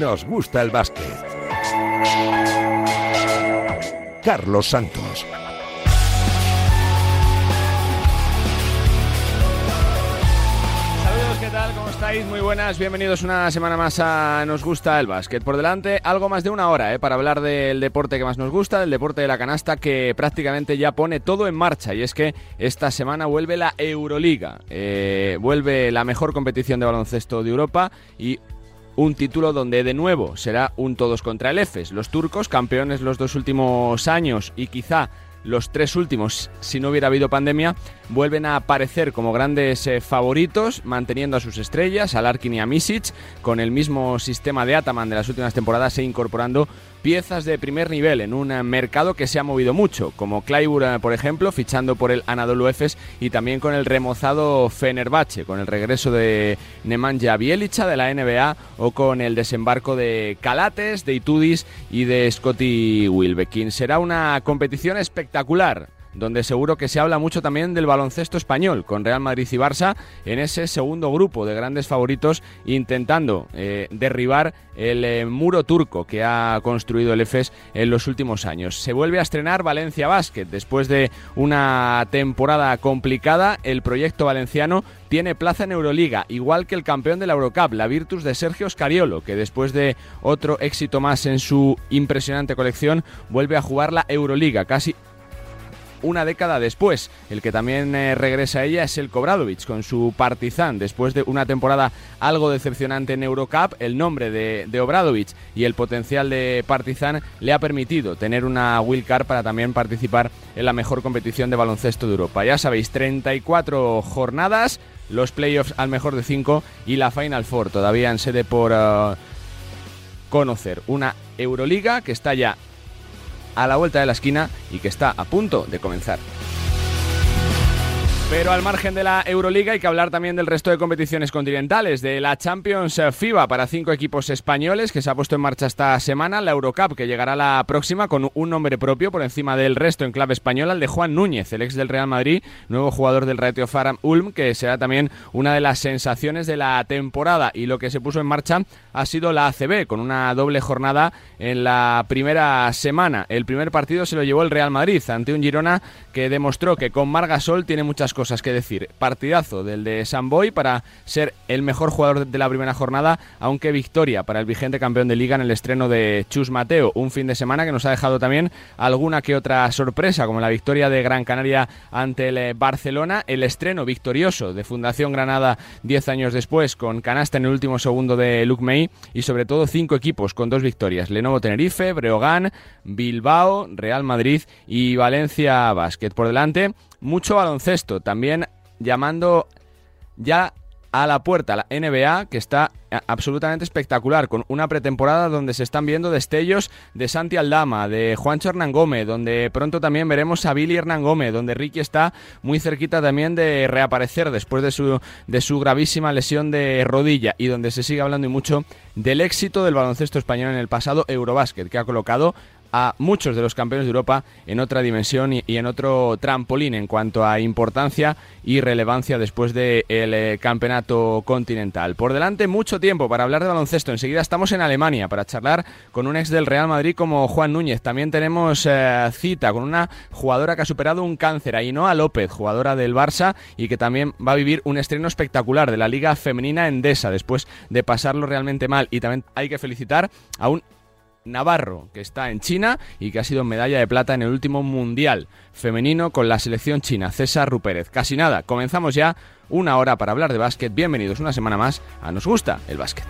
nos gusta el básquet. Carlos Santos. ¿qué tal? ¿Cómo estáis? Muy buenas, bienvenidos una semana más a Nos gusta el básquet. Por delante, algo más de una hora ¿eh? para hablar del deporte que más nos gusta, del deporte de la canasta que prácticamente ya pone todo en marcha. Y es que esta semana vuelve la Euroliga, eh, vuelve la mejor competición de baloncesto de Europa y un título donde de nuevo será un todos contra el EFES. Los turcos, campeones los dos últimos años y quizá los tres últimos, si no hubiera habido pandemia, vuelven a aparecer como grandes eh, favoritos, manteniendo a sus estrellas, a Larkin y a Misic, con el mismo sistema de Ataman de las últimas temporadas e incorporando piezas de primer nivel en un eh, mercado que se ha movido mucho, como Clyburn, eh, por ejemplo, fichando por el Anadolu Efes y también con el remozado Fenerbahce, con el regreso de Nemanja Bielicha de la NBA o con el desembarco de Calates, de Itudis y de Scotty Wilbekin. Será una competición espectacular donde seguro que se habla mucho también del baloncesto español, con Real Madrid y Barça en ese segundo grupo de grandes favoritos, intentando eh, derribar el eh, muro turco que ha construido el EFES en los últimos años. Se vuelve a estrenar Valencia Basket. Después de una temporada complicada, el proyecto valenciano tiene plaza en Euroliga, igual que el campeón de la Eurocup, la Virtus de Sergio Scariolo, que después de otro éxito más en su impresionante colección, vuelve a jugar la Euroliga, casi una década después. El que también eh, regresa a ella es el Kobradovic con su Partizan. Después de una temporada algo decepcionante en Eurocup, el nombre de, de Obradovic y el potencial de Partizan le ha permitido tener una wildcard para también participar en la mejor competición de baloncesto de Europa. Ya sabéis, 34 jornadas, los playoffs al mejor de 5 y la Final Four todavía en sede por uh, conocer. Una Euroliga que está ya a la vuelta de la esquina y que está a punto de comenzar. Pero al margen de la Euroliga hay que hablar también del resto de competiciones continentales, de la Champions FIBA para cinco equipos españoles que se ha puesto en marcha esta semana, la Eurocup que llegará la próxima con un nombre propio por encima del resto en clave española, el de Juan Núñez, el ex del Real Madrid, nuevo jugador del Ratio Faram Ulm, que será también una de las sensaciones de la temporada y lo que se puso en marcha ha sido la ACB con una doble jornada en la primera semana. El primer partido se lo llevó el Real Madrid ante un Girona que demostró que con Margasol tiene muchas cosas que decir. Partidazo del de Samboy para ser el mejor jugador de la primera jornada, aunque victoria para el vigente campeón de liga en el estreno de Chus Mateo. Un fin de semana que nos ha dejado también alguna que otra sorpresa, como la victoria de Gran Canaria ante el eh, Barcelona, el estreno victorioso de Fundación Granada 10 años después con canasta en el último segundo de Luke May y sobre todo cinco equipos con dos victorias. Lenovo Tenerife, Breogán, Bilbao, Real Madrid y Valencia Basket. Por delante, mucho baloncesto, también llamando ya a la puerta la NBA, que está absolutamente espectacular, con una pretemporada donde se están viendo destellos de Santi Aldama, de Juancho Hernán Gómez, donde pronto también veremos a Billy Hernán Gómez, donde Ricky está muy cerquita también de reaparecer después de su, de su gravísima lesión de rodilla y donde se sigue hablando y mucho del éxito del baloncesto español en el pasado Eurobásquet, que ha colocado a muchos de los campeones de Europa en otra dimensión y, en otro trampolín en cuanto a importancia y relevancia después del de campeonato continental. Por delante mucho tiempo para hablar de baloncesto. Enseguida estamos en Alemania para charlar con un ex del Real Madrid como Juan Núñez. También tenemos eh, cita con una jugadora que ha superado un cáncer, Ainhoa López, jugadora del Barça y que también va a vivir un estreno espectacular de la Liga Femenina Endesa después de pasarlo realmente mal. Y también hay que felicitar a un Navarro, que está en China y que ha sido medalla de plata en el último Mundial femenino con la selección china, César Rupérez. Casi nada, comenzamos ya una hora para hablar de básquet. Bienvenidos una semana más a Nos gusta el básquet.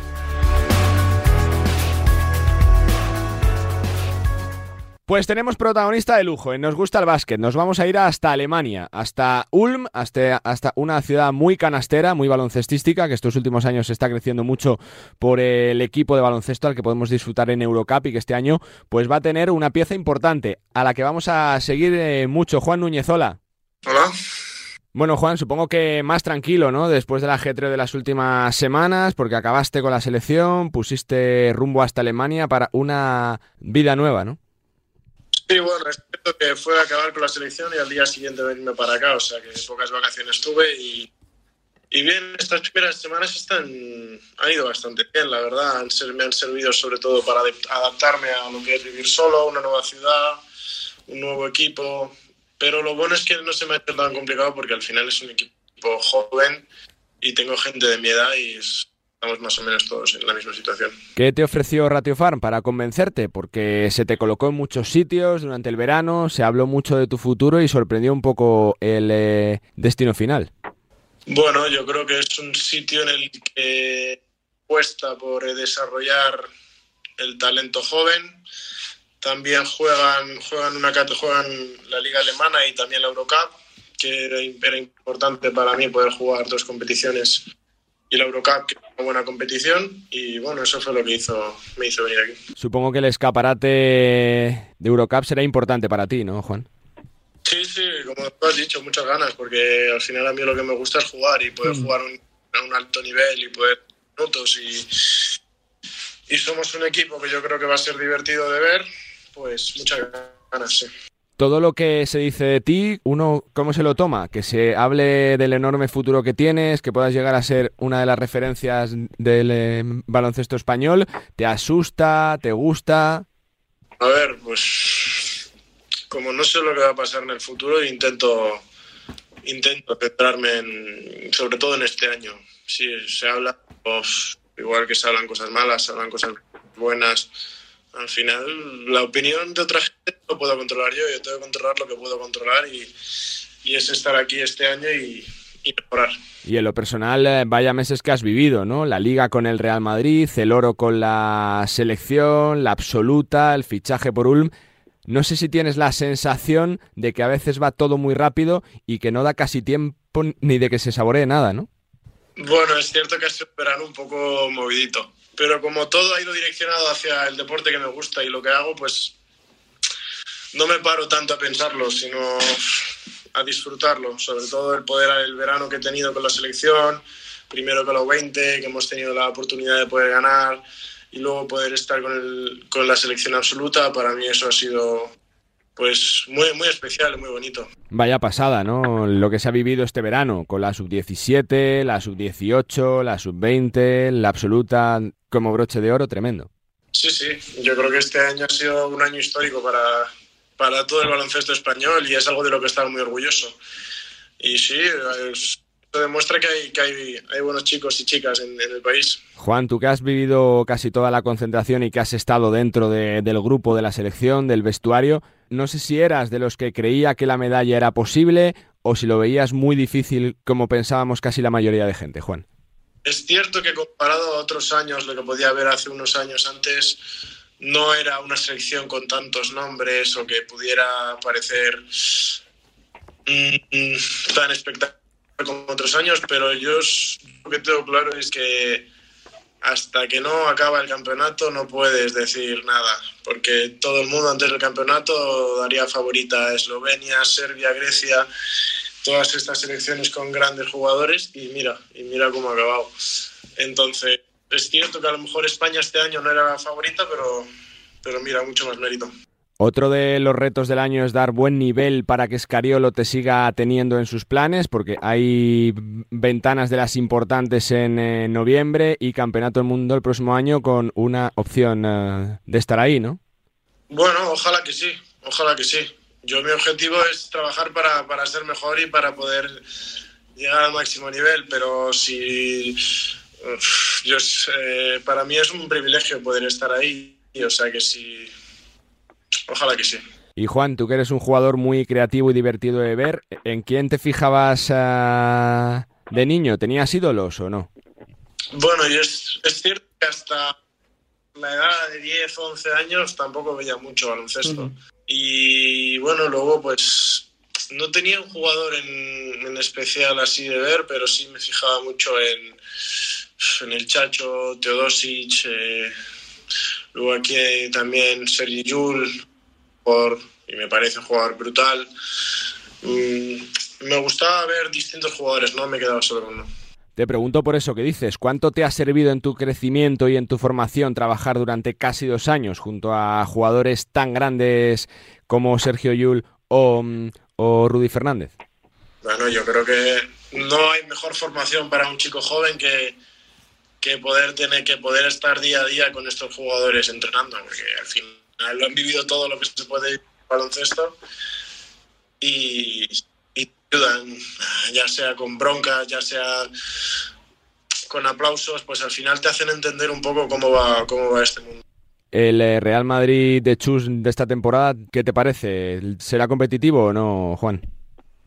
Pues tenemos protagonista de lujo, en Nos gusta el básquet. Nos vamos a ir hasta Alemania, hasta Ulm, hasta, hasta una ciudad muy canastera, muy baloncestística, que estos últimos años está creciendo mucho por el equipo de baloncesto al que podemos disfrutar en Eurocup y que este año pues va a tener una pieza importante a la que vamos a seguir eh, mucho. Juan Núñez, hola. Hola. Bueno, Juan, supongo que más tranquilo, ¿no? Después del ajetreo de las últimas semanas, porque acabaste con la selección, pusiste rumbo hasta Alemania para una vida nueva, ¿no? Sí, bueno, respeto que fue a acabar con la selección y al día siguiente venirme para acá, o sea que pocas vacaciones tuve y, Y bien, estas primeras semanas están, han ido bastante bien, la verdad. Han, me han servido sobre todo para adaptarme a lo que es vivir solo, una nueva ciudad, un nuevo equipo. Pero lo bueno es que no se me ha hecho tan complicado porque al final es un equipo joven y tengo gente de mi edad y estamos más o menos todos en la misma situación. ¿Qué te ofreció Ratio Farm para convencerte? Porque se te colocó en muchos sitios durante el verano, se habló mucho de tu futuro y sorprendió un poco el eh, destino final. Bueno, yo creo que es un sitio en el que cuesta por desarrollar el talento joven. También juegan, juegan, una, juegan la Liga Alemana y también la Eurocup, que era, importante para mí poder jugar dos competiciones y la Eurocup, que es una buena competición. Y bueno, eso fue lo que hizo, me hizo venir aquí. Supongo que el escaparate de Eurocup será importante para ti, ¿no, Juan? Sí, sí, como tú has dicho, muchas ganas, porque al final a mí lo que me gusta es jugar y poder mm. jugar a un alto nivel y poder minutos y, y somos un equipo que yo creo que va a ser divertido de ver, pues muchas ganas, sí. Todo lo que se dice de ti, uno, ¿cómo se lo toma? Que se hable del enorme futuro que tienes, que puedas llegar a ser una de las referencias del eh, baloncesto español. ¿Te asusta? ¿Te gusta? A ver, pues como no sé lo que va a pasar en el futuro, intento, intento centrarme en, sobre todo en este año. Si se habla, pues, igual que se hablan cosas malas, se hablan cosas buenas. Al final, la opinión de otra gente no puedo controlar yo, yo tengo que controlar lo que puedo controlar y, y es estar aquí este año y, y mejorar. Y en lo personal, eh, vaya meses que has vivido, ¿no? La liga con el Real Madrid, el oro con la selección, la absoluta, el fichaje por Ulm. No sé si tienes la sensación de que a veces va todo muy rápido y que no da casi tiempo ni de que se saboree nada, ¿no? Bueno, es cierto que ha sido un verano un poco movidito, pero como todo ha ido direccionado hacia el deporte que me gusta y lo que hago, pues no me paro tanto a pensarlo, sino a disfrutarlo, sobre todo el poder, el verano que he tenido con la selección, primero con los 20, que hemos tenido la oportunidad de poder ganar, y luego poder estar con, el, con la selección absoluta, para mí eso ha sido pues muy, muy especial, muy bonito. Vaya pasada, ¿no? Lo que se ha vivido este verano con la sub-17, la sub-18, la sub-20, la absoluta como broche de oro, tremendo. Sí, sí, yo creo que este año ha sido un año histórico para, para todo el baloncesto español y es algo de lo que estaba muy orgulloso. Y sí, es, demuestra que hay, que hay, buenos chicos y chicas en, el país. Juan, tú que has vivido casi toda la concentración y que has estado dentro del grupo de la selección, del vestuario, no sé si eras de los que creía que la medalla era posible o si lo veías muy difícil como pensábamos casi la mayoría de gente, Juan. Es cierto que comparado a otros años, lo que podía haber hace unos años antes, no era una selección con tantos nombres o que pudiera parecer mm, tan espectacular como otros años, pero yo lo que tengo claro es que hasta que no acaba el campeonato no puedes decir nada, porque todo el mundo antes del campeonato daría favorita a Eslovenia, Serbia, Grecia, todas estas selecciones con grandes jugadores y mira, y mira cómo ha acabado. Entonces, es cierto que a lo mejor España este año no era la favorita, pero, pero mira, mucho más mérito. Otro de los retos del año es dar buen nivel para que Scariolo te siga teniendo en sus planes, porque hay ventanas de las importantes en eh, noviembre y Campeonato del Mundo el próximo año con una opción eh, de estar ahí, ¿no? Bueno, ojalá que sí, ojalá que sí. Yo mi objetivo es trabajar para, para ser mejor y para poder llegar al máximo nivel, pero si yo, eh, para mí es un privilegio poder estar ahí, o sea que si Ojalá que sí. Y Juan, tú que eres un jugador muy creativo y divertido de ver, ¿en quién te fijabas ah, de niño? ¿Tenías ídolos o no? Bueno, es, cierto que hasta la edad de 10, 11 años tampoco veía mucho baloncesto. Y bueno, luego pues no tenía un jugador en, especial así de ver, pero sí me fijaba mucho en, en el Chacho, Teodosic, eh, luego aquí también Sergi Yul, y me parece un jugador brutal. Mm, me gustaba ver distintos jugadores, no me quedaba solo con uno. Te pregunto por eso que dices, ¿cuánto te ha servido en tu crecimiento y en tu formación trabajar durante casi dos años junto a jugadores tan grandes como Sergio Yul o, o Rudy Fernández? Bueno, yo creo que no hay mejor formación para un chico joven que, que poder tener que poder estar día a día con estos jugadores entrenando, porque al final lo han vivido todo lo que se puede en baloncesto y, y ayudan, ya sea con broncas, ya sea con aplausos, pues al final te hacen entender un poco cómo va, cómo va este mundo. El eh, Real Madrid de Chus de esta temporada, ¿qué te parece? ¿Será competitivo o no, Juan?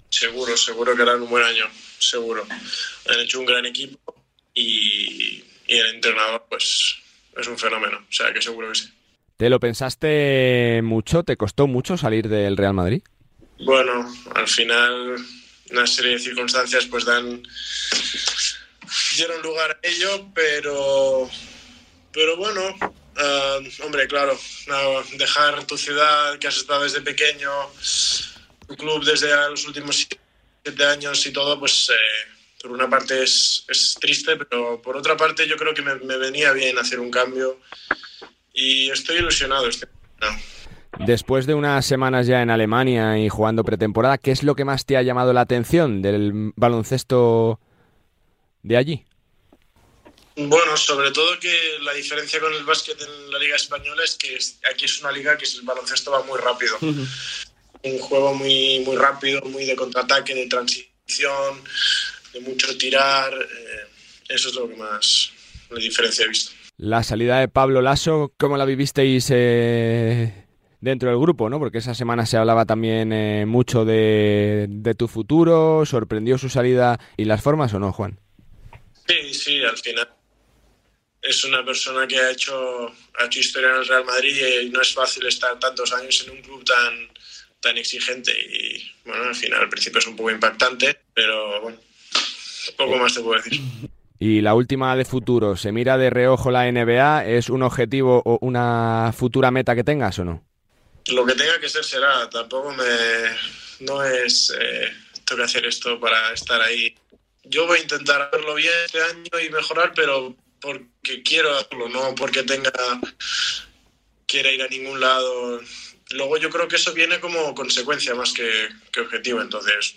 Seguro, seguro que harán un buen año, seguro. Han hecho un gran equipo y, y el entrenador, pues, es un fenómeno. O sea, que seguro que sí. ¿Te lo pensaste mucho? ¿Te costó mucho salir del Real Madrid? Bueno, al final una serie de circunstancias pues dan dieron lugar a ello, pero pero bueno, uh, hombre, claro, no, dejar tu ciudad que has estado desde pequeño, tu club desde los últimos siete años y todo, pues eh, por una parte es, es, triste, pero por otra parte yo creo que me, me, venía bien hacer un cambio y estoy ilusionado. Estoy ilusionado. Después de unas semanas ya en Alemania y jugando pretemporada, ¿qué es lo que más te ha llamado la atención del baloncesto de allí? Bueno, sobre todo que la diferencia con el básquet en la Liga Española es que aquí es una liga que el baloncesto va muy rápido. Uh -huh. Un juego muy, muy rápido, muy de contraataque, de transición, de mucho tirar. Eh, eso es lo que más la diferencia he visto. La salida de Pablo Lasso, ¿cómo la vivisteis eh, dentro del grupo? ¿no? Porque esa semana se hablaba también eh, mucho de, de tu futuro. ¿Sorprendió su salida y las formas o no, Juan? Sí, sí, al final es una persona que ha hecho, ha hecho historia en el Real Madrid y no es fácil estar tantos años en un club tan, tan exigente y bueno, al final al principio es un poco impactante, pero bueno, poco más te puedo decir. Y la última de futuro, ¿se mira de reojo la NBA? ¿Es un objetivo o una futura meta que tengas o no? Lo que tenga que ser será, tampoco me... no es... Eh, tengo que hacer esto para estar ahí. Yo voy a intentar hacerlo bien este año y mejorar, pero porque quiero hacerlo, no porque tenga quiera ir a ningún lado. Luego yo creo que eso viene como consecuencia más que, que objetivo, entonces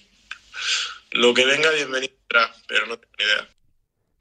lo que venga bienvenido será, pero no tengo ni idea.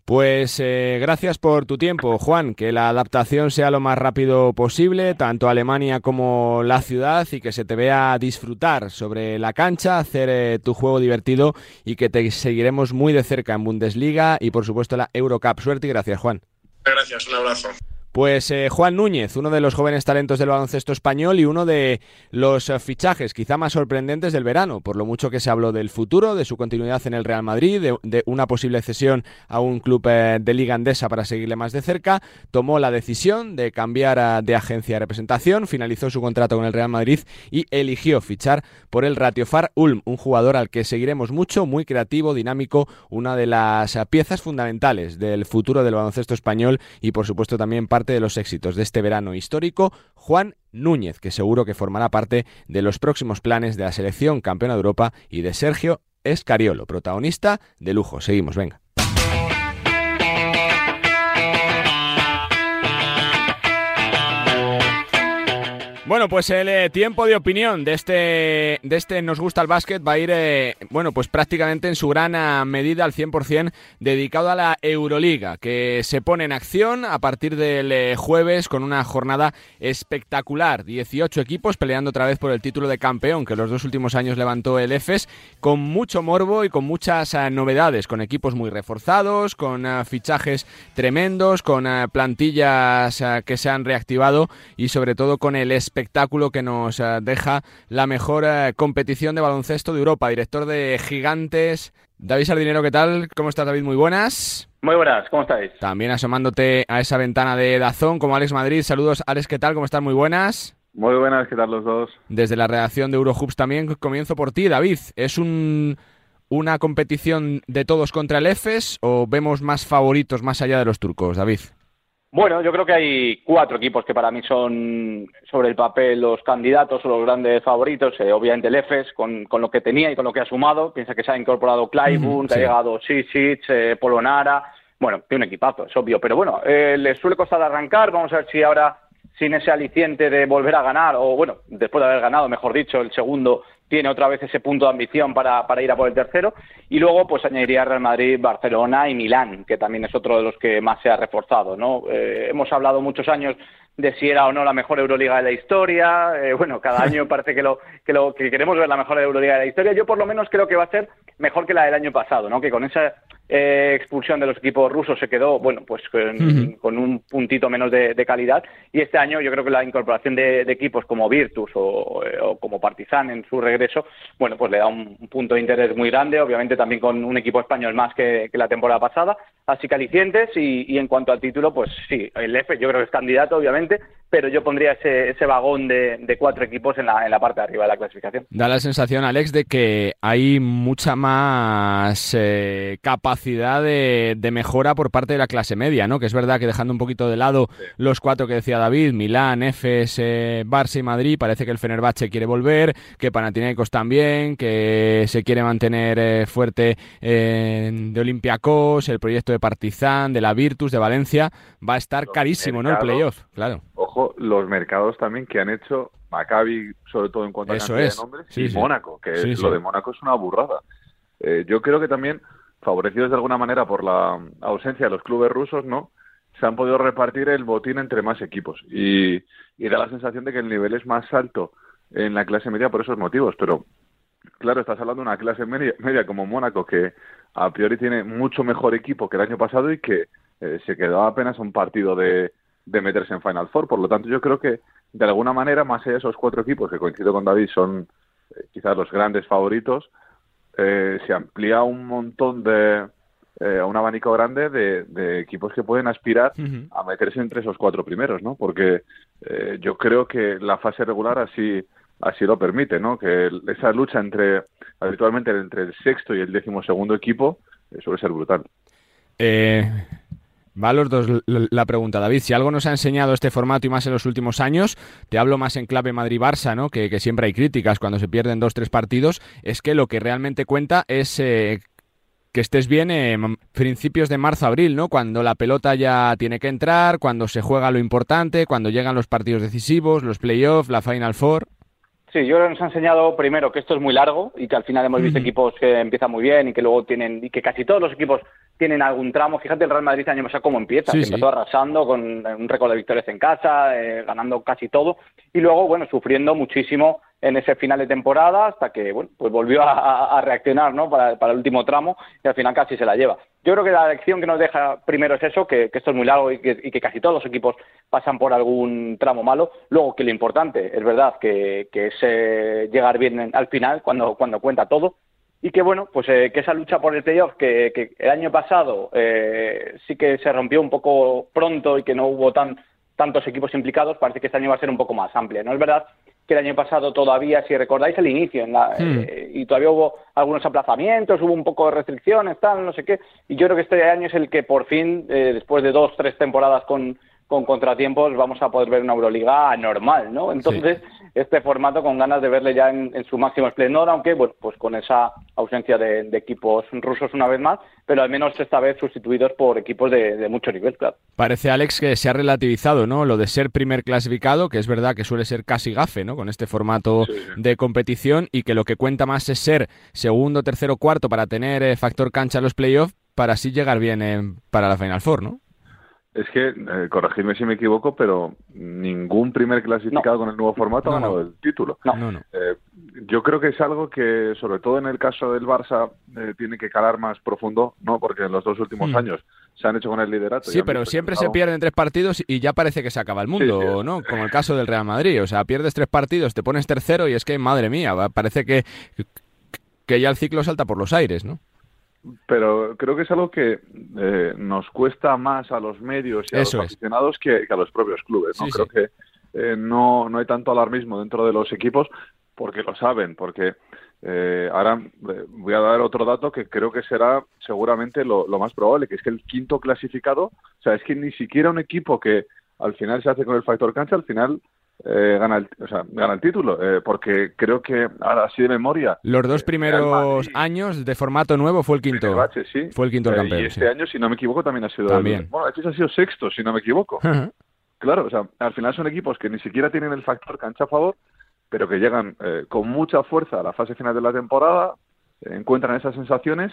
Pues eh, gracias por tu tiempo, Juan. Que la adaptación sea lo más rápido posible, tanto Alemania como la ciudad, y que se te vea disfrutar sobre la cancha, hacer eh, tu juego divertido y que te seguiremos muy de cerca en Bundesliga y, por supuesto, la Eurocup. Suerte y gracias, Juan. Gracias, un abrazo. Pues eh, Juan Núñez, uno de los jóvenes talentos del baloncesto español y uno de los eh, fichajes quizá más sorprendentes del verano, por lo mucho que se habló del futuro, de su continuidad en el Real Madrid, de, una posible cesión a un club eh, de liga andesa para seguirle más de cerca, tomó la decisión de cambiar de agencia de representación, finalizó su contrato con el Real Madrid y eligió fichar por el Ratiofar Ulm, un jugador al que seguiremos mucho, muy creativo, dinámico, una de las piezas fundamentales del futuro del baloncesto español y por supuesto también parte de los éxitos de este verano histórico, Juan Núñez, que seguro que formará parte de los próximos planes de la selección campeona de Europa y de Sergio Escariolo, protagonista de lujo. Seguimos, venga. Bueno, pues el eh, tiempo de opinión de este, de este Nos Gusta el Básquet va a ir, eh, bueno, pues prácticamente en su gran ah, medida al 100% dedicado a la Euroliga, que se pone en acción a partir del eh, jueves con una jornada espectacular. 18 equipos peleando otra vez por el título de campeón, que los dos últimos años levantó el EFES, con mucho morbo y con muchas ah, novedades, con equipos muy reforzados, con ah, fichajes tremendos, con plantillas que se han reactivado y sobre todo con el espectáculo que nos uh, deja la mejor uh, competición de baloncesto de Europa. Director de Gigantes, David Sardinero, ¿qué tal? ¿Cómo estás, David? Muy buenas. Muy buenas, ¿cómo estáis? También asomándote a esa ventana de Dazón, como Alex Madrid. Saludos, Alex, ¿qué tal? ¿Cómo estás? Muy buenas. Muy buenas, ¿qué tal los dos? Desde la redacción de Eurohoops también comienzo por ti, David. ¿Es un, una competición de todos contra el EFES o vemos más favoritos más allá de los turcos, David? Bueno, yo creo que hay cuatro equipos que para mí son sobre el papel los candidatos o los grandes favoritos. Eh, obviamente el EFES, con, con, lo que tenía y con lo que ha sumado. Piensa que se ha incorporado Clyburn, mm, sí. que ha llegado Sisic, eh, Polonara. Bueno, tiene un equipazo, es obvio. Pero bueno, eh, les suele costar arrancar. Vamos a ver si ahora, sin ese aliciente de volver a ganar, o bueno, después de haber ganado, mejor dicho, el segundo, tiene otra vez ese punto de ambición para, para ir a por el tercero. Y luego, pues añadiría Real Madrid, Barcelona y Milán, que también es otro de los que más se ha reforzado. ¿no? Eh, hemos hablado muchos años de si era o no la mejor Euroliga de la historia. Eh, bueno, cada año parece que lo, que lo que queremos ver la mejor Euroliga de la historia. Yo por lo menos creo que va a ser mejor que la del año pasado, ¿no? Que con esa eh, expulsión de los equipos rusos se quedó, bueno, pues con, un puntito menos de, calidad. Y este año yo creo que la incorporación de, equipos como Virtus o, como Partizan en su regreso, bueno, pues le da un, punto de interés muy grande, obviamente también con un equipo español más que, la temporada pasada. Así que alicientes y, y en cuanto al título, pues sí, el F yo creo que es candidato, obviamente, pero yo pondría ese, ese vagón de, cuatro equipos en la, en la parte de arriba de la clasificación. Da la sensación, Alex, de que hay mucha más eh, capacidad de, mejora por parte de la clase media, ¿no? Que es verdad que dejando un poquito de lado los cuatro que decía David, Milán, Efes, eh, Barça y Madrid, parece que el Fenerbahce quiere volver, que Panathinaikos también, que se quiere mantener eh, fuerte de Olympiacos, el proyecto de Partizan, de la Virtus, de Valencia, va a estar carísimo, ¿no? El playoff, claro los mercados también que han hecho Maccabi, sobre todo en cuanto a cantidad de nombres, y Mónaco, que lo de Mónaco es una burrada. Eh, yo creo que también, favorecidos de alguna manera por la ausencia de los clubes rusos, ¿no? Se han podido repartir el botín entre más equipos y, da la sensación de que el nivel es más alto en la clase media por esos motivos. Pero, claro, estás hablando de una clase media, media como Mónaco que a priori tiene mucho mejor equipo que el año pasado y que eh, se quedó apenas un partido de, de meterse en Final Four. Por lo tanto, yo creo que de alguna manera, más allá de esos cuatro equipos que coincido con David son eh, quizás los grandes favoritos, eh, se amplía un montón de eh, un abanico grande de, equipos que pueden aspirar a meterse entre esos cuatro primeros, ¿no? Porque eh, yo creo que la fase regular así así lo permite, ¿no? Que esa lucha entre habitualmente entre el sexto y el décimo segundo equipo suele ser brutal. Eh, Va los dos la pregunta, David. Si algo nos ha enseñado este formato y más en los últimos años, te hablo más en clave Madrid-Barça, ¿no? Que, siempre hay críticas cuando se pierden dos, tres partidos, es que lo que realmente cuenta es eh, que estés bien en principios de marzo-abril, ¿no? Cuando la pelota ya tiene que entrar, cuando se juega lo importante, cuando llegan los partidos decisivos, los playoffs, la Final Four. Sí, yo nos ha enseñado primero que esto es muy largo y que al final hemos visto equipos que empiezan muy bien y que luego tienen, y que casi todos los equipos tienen algún tramo. Fíjate el Real Madrid año pasado cómo empieza, que empezó arrasando con un récord de victorias en casa, eh, ganando casi todo, y luego, bueno, sufriendo muchísimo en ese final de temporada hasta que, bueno, pues volvió a, reaccionar, ¿no? Para, para, el último tramo y al final casi se la lleva. Yo creo que la lección que nos deja primero es eso, que, esto es muy largo y que, y que, casi todos los equipos pasan por algún tramo malo. Luego que lo importante es verdad que, que es eh, llegar bien al final cuando, cuando cuenta todo y que bueno, pues eh, que esa lucha por el playoff que, el año pasado eh, sí que se rompió un poco pronto y que no hubo tan tantos equipos implicados, parece que este año va a ser un poco más amplia. ¿No es verdad que el año pasado todavía, si recordáis el inicio, en la, hmm. eh, y todavía hubo algunos aplazamientos, hubo un poco de restricciones, tal, no sé qué, y yo creo que este año es el que por fin, después de dos, tres temporadas con, con contratiempos, vamos a poder ver una Euroliga normal, ¿no? Entonces, este formato con ganas de verle ya en, su máximo esplendor, aunque bueno, pues con esa ausencia de, equipos rusos una vez más, pero al menos esta vez sustituidos por equipos de, mucho nivel, claro. Parece, Alex, que se ha relativizado, ¿no? Lo de ser primer clasificado, que es verdad que suele ser casi gafe, ¿no? Con este formato de competición y que lo que cuenta más es ser segundo, tercero, cuarto para tener eh, factor cancha en los playoffs para así llegar bien para la Final Four, ¿no? Es que, eh, corregidme si me equivoco, pero ningún primer clasificado con el nuevo formato ha ganado el título. Eh, yo creo que es algo que, sobre todo en el caso del Barça, eh, tiene que calar más profundo, ¿no? Porque en los dos últimos hmm. años se han hecho con el liderato. Sí, pero siempre se pierden tres partidos y ya parece que se acaba el mundo, ¿no? Como el caso del Real Madrid. O sea, pierdes tres partidos, te pones tercero y es que, madre mía, parece que, que ya el ciclo salta por los aires, ¿no? Pero creo que es algo que eh, nos cuesta más a los medios y a los aficionados que, a los propios clubes. ¿no? creo que eh, no, no hay tanto alarmismo dentro de los equipos porque lo saben, porque eh, ahora voy a dar otro dato que creo que será seguramente lo, lo, más probable, que es que el quinto clasificado, o sea, es que ni siquiera un equipo que al final se hace con el factor cancha, al final eh, gana, el, o sea, gana el título, eh, porque creo que ahora sí de memoria. Los dos eh, primeros años de formato nuevo fue el quinto. Fue el quinto campeón. y este año, si no me equivoco, también ha sido. También. bueno, este ha sido sexto, si no me equivoco. claro, o sea, al final son equipos que ni siquiera tienen el factor cancha a favor, pero que llegan eh, con mucha fuerza a la fase final de la temporada, encuentran esas sensaciones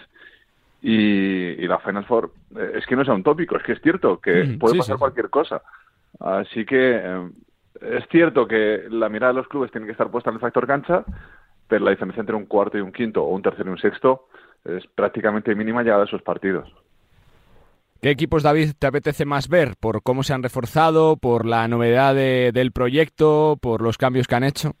y, la Final Four eh, es que no es un tópico, es que es cierto que puede pasar cualquier cosa. Así que eh, es cierto que la mirada de los clubes tiene que estar puesta en el factor cancha, pero la diferencia entre un cuarto y un quinto o un tercero y un sexto es prácticamente mínima llegada a esos partidos. ¿Qué equipos, David, te apetece más ver? ¿Por cómo se han reforzado? ¿Por la novedad del proyecto? ¿Por los cambios que han hecho?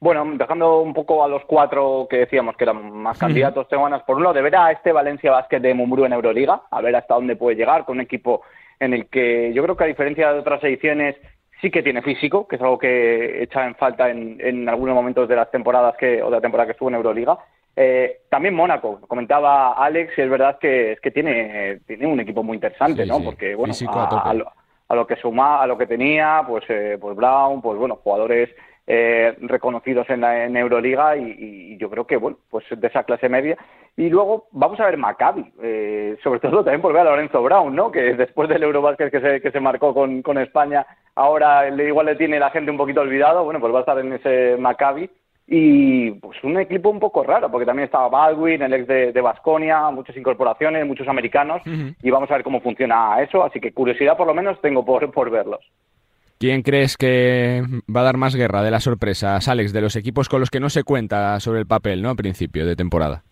Bueno, dejando un poco a los cuatro que decíamos que eran más candidatos, tengo ganas por uno de ver a este Valencia Basket de Mumbrú en Euroliga, a ver hasta dónde puede llegar con un equipo en el que yo creo que a diferencia de otras ediciones sí que tiene físico, que es algo que echa en falta en, algunos momentos de las temporadas que, o de la temporada que estuvo en Euroliga. Eh, también Mónaco, comentaba Alex, y es verdad que es que tiene, tiene un equipo muy interesante, ¿no? Porque bueno, a, lo, que suma, a lo que tenía, pues, eh, pues Brown, pues bueno, jugadores eh, reconocidos en, la, en Euroliga y, yo creo que, bueno, pues de esa clase media. Y luego vamos a ver Maccabi, eh, sobre todo también por ver a Lorenzo Brown, ¿no? Que después del Eurobasket que se, que se marcó con, con España, ahora le, igual le tiene la gente un poquito olvidado, bueno, pues va a estar en ese Maccabi. Y pues un equipo un poco raro, porque también estaba Baldwin, el ex de Basconia, muchas incorporaciones, muchos americanos, y vamos a ver cómo funciona eso, así que curiosidad por lo menos tengo por, por verlos. ¿Quién crees que va a dar más guerra de las sorpresas, Alex, de los equipos con los que no se cuenta sobre el papel, ¿no? A principio de temporada.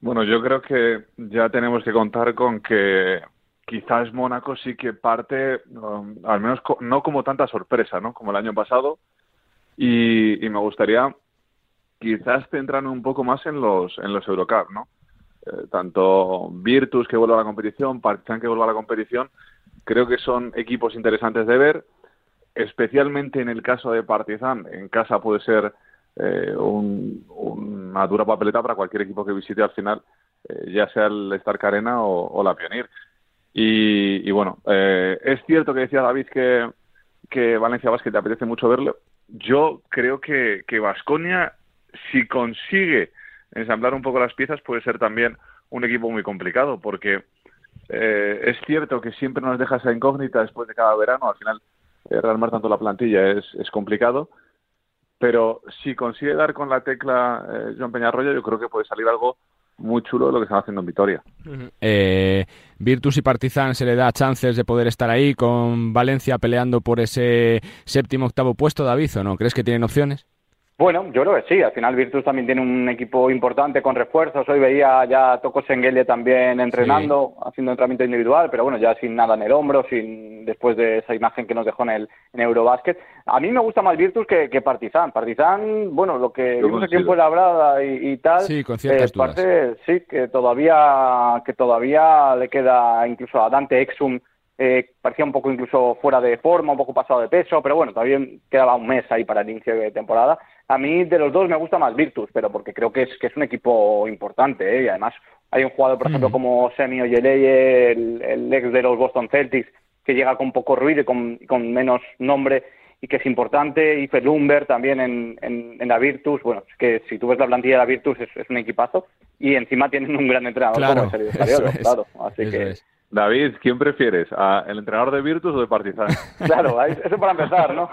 Bueno, yo creo que ya tenemos que contar con que quizás Mónaco sí que parte, um, al menos no como tanta sorpresa, ¿no? Como el año pasado. Y, me gustaría quizás centrarme un poco más en los, en los Eurocup, ¿no? Eh, tanto Virtus que vuelva a la competición, Partizan que vuelva a la competición, creo que son equipos interesantes de ver especialmente en el caso de Partizan, en casa puede ser eh, una dura papeleta para cualquier equipo que visite al final, eh, ya sea el Stark Arena o, la Pioneer. Y, bueno, eh, es cierto que decía David que, que Valencia Basket te apetece mucho verlo. Yo creo que Vasconia, si consigue ensamblar un poco las piezas, puede ser también un equipo muy complicado, porque es cierto que siempre nos deja esa incógnita después de cada verano. Al final, eh, rearmar tanto la plantilla es, es complicado, pero si consigue dar con la tecla eh, John Peñarroya, yo creo que puede salir algo muy chulo de lo que están haciendo en Vitoria. Eh, Virtus y Partizan se le da chances de poder estar ahí con Valencia peleando por ese séptimo octavo puesto, David, ¿o no? ¿Crees que tienen opciones? Bueno, yo creo que sí. Al final Virtus también tiene un equipo importante con refuerzos. Hoy veía ya Toco Senguele también entrenando, haciendo entrenamiento individual, pero bueno, ya sin nada en el hombro, sin después de esa imagen que nos dejó en el en Eurobasket. A mí me gusta más Virtus que, que Partizan. Partizan, bueno, lo que vimos aquí en Fuenlabrada y, y tal, sí, con ciertas eh, parte, sí, que todavía que todavía le queda incluso a Dante Exum eh, parecía un poco incluso fuera de forma, un poco pasado de peso, pero bueno, todavía quedaba un mes ahí para el inicio de temporada. A mí de los dos me gusta más Virtus, pero porque creo que es, que es un equipo importante ¿eh? y además hay un jugador, por ejemplo, como Semi Ojeleye, el, ex de los Boston Celtics, que llega con poco ruido y con, menos nombre y que es importante, y Lumber también en, en, la Virtus, bueno, es que si tú ves la plantilla de la Virtus es, un equipazo. Y encima tienen un gran entrenador como el claro, así que... David, ¿quién prefieres? ¿A ¿El entrenador de Virtus o de Partizan? claro, eso para empezar, ¿no?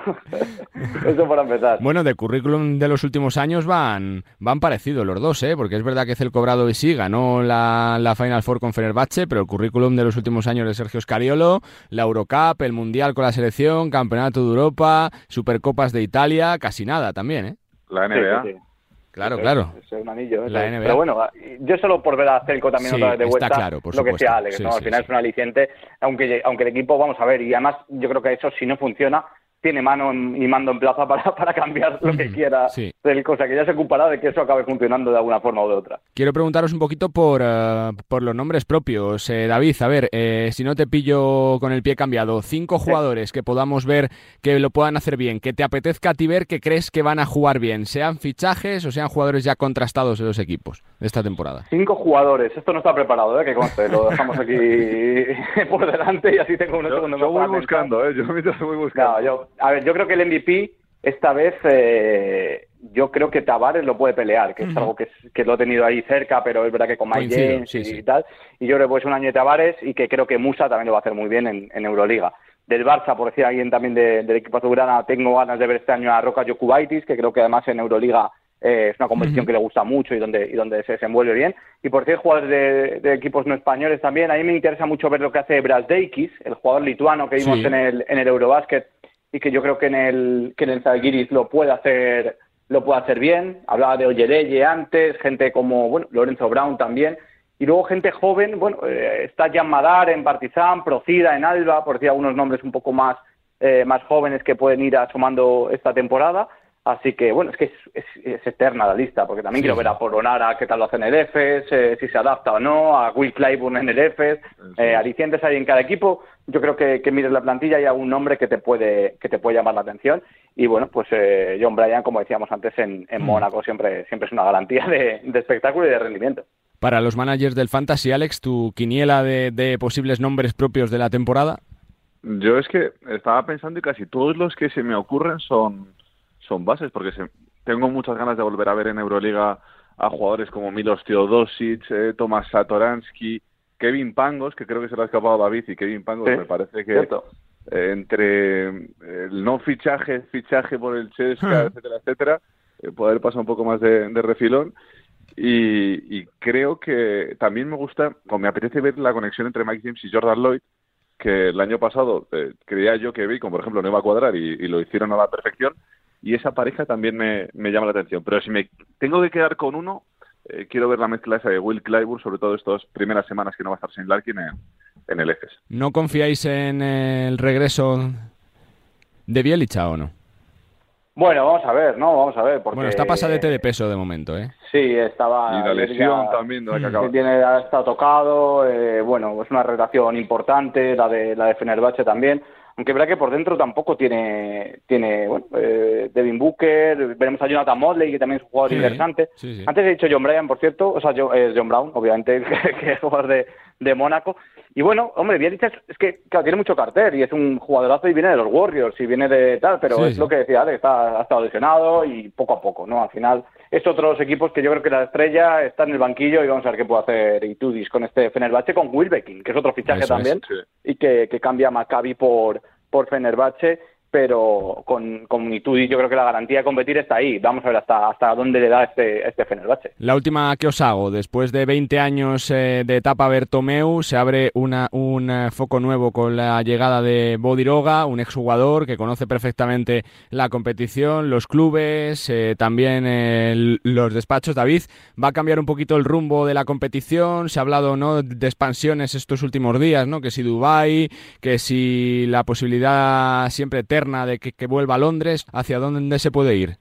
eso para empezar. Bueno, de currículum de los últimos años van, van parecidos los dos, ¿eh? Porque es verdad que el Cobrado y sí ganó la, la Final Four con Fenerbahce, pero el currículum de los últimos años de Sergio Scariolo, la Eurocup, el Mundial con la selección, Campeonato de Europa, Supercopas de Italia, casi nada también, ¿eh? La NBA. Claro, claro. Es un anillo. Pero bueno, yo solo por ver a Celco también otra vez de vuelta, claro, lo que sea Alex, ¿no? Al final es un aliciente, aunque, aunque el equipo, vamos a ver, y además yo creo que eso si no funciona, tiene mano y mando en plaza para, para cambiar lo que quiera del cosa, que ya se ocupará de que eso acabe funcionando de alguna forma o de otra. Quiero preguntaros un poquito por, eh, por los nombres propios. Eh, David, a ver, eh, si no te pillo con el pie cambiado, cinco jugadores que podamos ver que lo puedan hacer bien, que te apetezca a ti ver que crees que van a jugar bien, sean fichajes o sean jugadores ya contrastados de los equipos de esta temporada. Cinco jugadores, esto no está preparado, ¿eh? que conste, lo dejamos aquí por delante y así tengo un segundo. Yo voy buscando, ¿eh? yo me voy buscando. yo, a ver, yo creo que el MVP esta vez eh, yo creo que Tavares lo puede pelear, que es algo que, lo ha tenido ahí cerca, pero es verdad que con Mike James y, tal. Y yo creo que es un año de Tavares y que creo que Musa también lo va a hacer muy bien en, Euroliga. del Barça, por decir alguien también del equipo azulgrana, tengo ganas de ver este año a Roca Jokubaitis, que creo que además en Euroliga eh, es una competición que le gusta mucho y donde, y donde se desenvuelve bien. Y por ser jugadores de, equipos no españoles también, a mí me interesa mucho ver lo que hace Brasdeikis, el jugador lituano que vimos en el, en el Eurobasket y que yo creo que en el, que en el Zalgiris lo puede hacer lo puede hacer bien. Hablaba de Oyereye antes, gente como bueno, Lorenzo Brown también. Y luego gente joven, bueno, eh, está Jan Madar en Partizan, Procida en Alba, por decir algunos nombres un poco más, eh, más jóvenes que pueden ir asomando esta temporada. Así que, bueno, es que es, eterna la lista, porque también quiero ver a Polonara qué tal lo hace en el EFES, eh, si se adapta o no, a Will Clyburn en el EFES, eh, alicientes hay en cada equipo. Yo creo que, que mires la plantilla y hay algún nombre que te puede que te puede llamar la atención. Y bueno, pues eh, John Bryan, como decíamos antes, en, en mm. Mónaco siempre, siempre es una garantía de, espectáculo y de rendimiento. Para los managers del Fantasy, Alex, ¿tu quiniela de, de posibles nombres propios de la temporada? Yo es que estaba pensando y casi todos los que se me ocurren son son bases, porque tengo muchas ganas de volver a ver en Euroliga a jugadores como Milos Teodosic, eh, Tomás Satoransky, Kevin Pangos, que creo que se le ha escapado David, y Kevin Pangos me parece que eh, entre el no fichaje, fichaje por el Chesca, etcétera, etcétera, eh, puede haber pasado un poco más de, refilón. Y, creo que también me gusta, o me apetece ver la conexión entre Mike James y Jordan Lloyd, que el año pasado creía yo que como por ejemplo no iba a cuadrar y, lo hicieron a la perfección, y esa pareja también me, llama la atención. Pero si me tengo que quedar con uno, eh, quiero ver la mezcla esa de Will Clyburn, sobre todo estas primeras semanas que no va a estar sin Larkin en, en el EFES. ¿No confiáis en el regreso de Bielicha o no? Bueno, vamos a ver, ¿no? Vamos a ver. Porque... Bueno, está pasadete de peso de momento, ¿eh? Sí, estaba... Y la lesión también de la que acaba. Tiene, ha estado tocado, eh, bueno, es una relación importante, la de, la de Fenerbahce también aunque verá que por dentro tampoco tiene, tiene bueno, eh, Devin Booker, veremos a Jonathan Motley, que también es un jugador interesante. Antes he dicho John Bryan, por cierto, o sea, yo, eh, John Brown, obviamente, que, es jugador de, de Mónaco. Y bueno, hombre, bien dicho, es que tiene mucho cartel y es un jugadorazo y viene de los Warriors y viene de tal, pero es lo que decía Alex, está, ha estado lesionado y poco a poco, ¿no? Al final, estos otros equipos que yo creo que la estrella está en el banquillo y vamos a ver qué puede hacer Itudis con este Fenerbahce, con Wilbekin, que es otro fichaje también, y que, que cambia a Maccabi por, por Fenerbahce pero con, con Itudi yo creo que la garantía de competir está ahí. Vamos a ver hasta, hasta dónde le da este, este Fenerbahce. La última que os hago, después de 20 años eh, de etapa Bertomeu, se abre una, un eh, foco nuevo con la llegada de Bodiroga, un exjugador que conoce perfectamente la competición, los clubes, eh, también los despachos. David, va a cambiar un poquito el rumbo de la competición, se ha hablado ¿no? de expansiones estos últimos días, ¿no? que si Dubai que si la posibilidad siempre eterna de que, vuelva a Londres? ¿Hacia dónde se puede ir?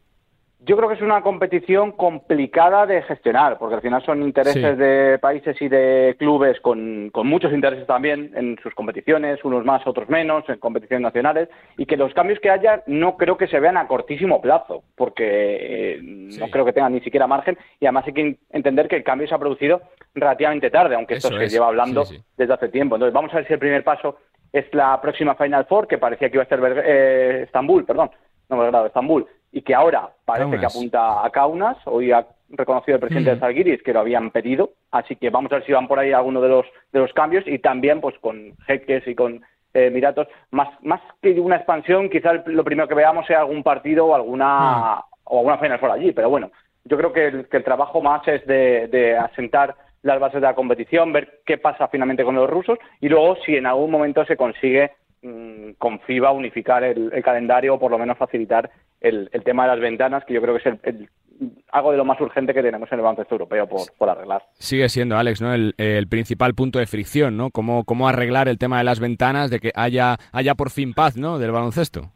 Yo creo que es una competición complicada de gestionar, porque al final son intereses de países y de clubes con, muchos intereses también en sus competiciones, unos más, otros menos, en competiciones nacionales, y que los cambios que haya no creo que se vean a cortísimo plazo, porque eh, no creo que tengan ni siquiera margen, y además hay que entender que el cambio se ha producido relativamente tarde, aunque esto se lleva hablando desde hace tiempo. Entonces vamos a ver si el primer paso es la próxima Final Four, que parecía que iba a ser eh, Estambul, perdón, no me Belgrado, Estambul, y que ahora parece que apunta a Kaunas. Hoy ha reconocido el presidente de Zalgiris que lo habían pedido, así que vamos a ver si van por ahí algunos de los, de los cambios y también pues con jeques y con eh, Emiratos. Más, más que una expansión, quizás lo primero que veamos sea algún partido o alguna, mm. o alguna Final Four allí, pero bueno, yo creo que el, que el trabajo más es de, de asentar las bases de la competición, ver qué pasa finalmente con los rusos y luego si en algún momento se consigue mm, con FIBA unificar el, calendario o por lo menos facilitar el, tema de las ventanas, que yo creo que es el, algo de lo más urgente que tenemos en el baloncesto europeo por, arreglar. Sigue siendo, Alex, ¿no? El, principal punto de fricción, ¿no? Cómo, cómo arreglar el tema de las ventanas, de que haya, haya por fin paz, ¿no? Del baloncesto.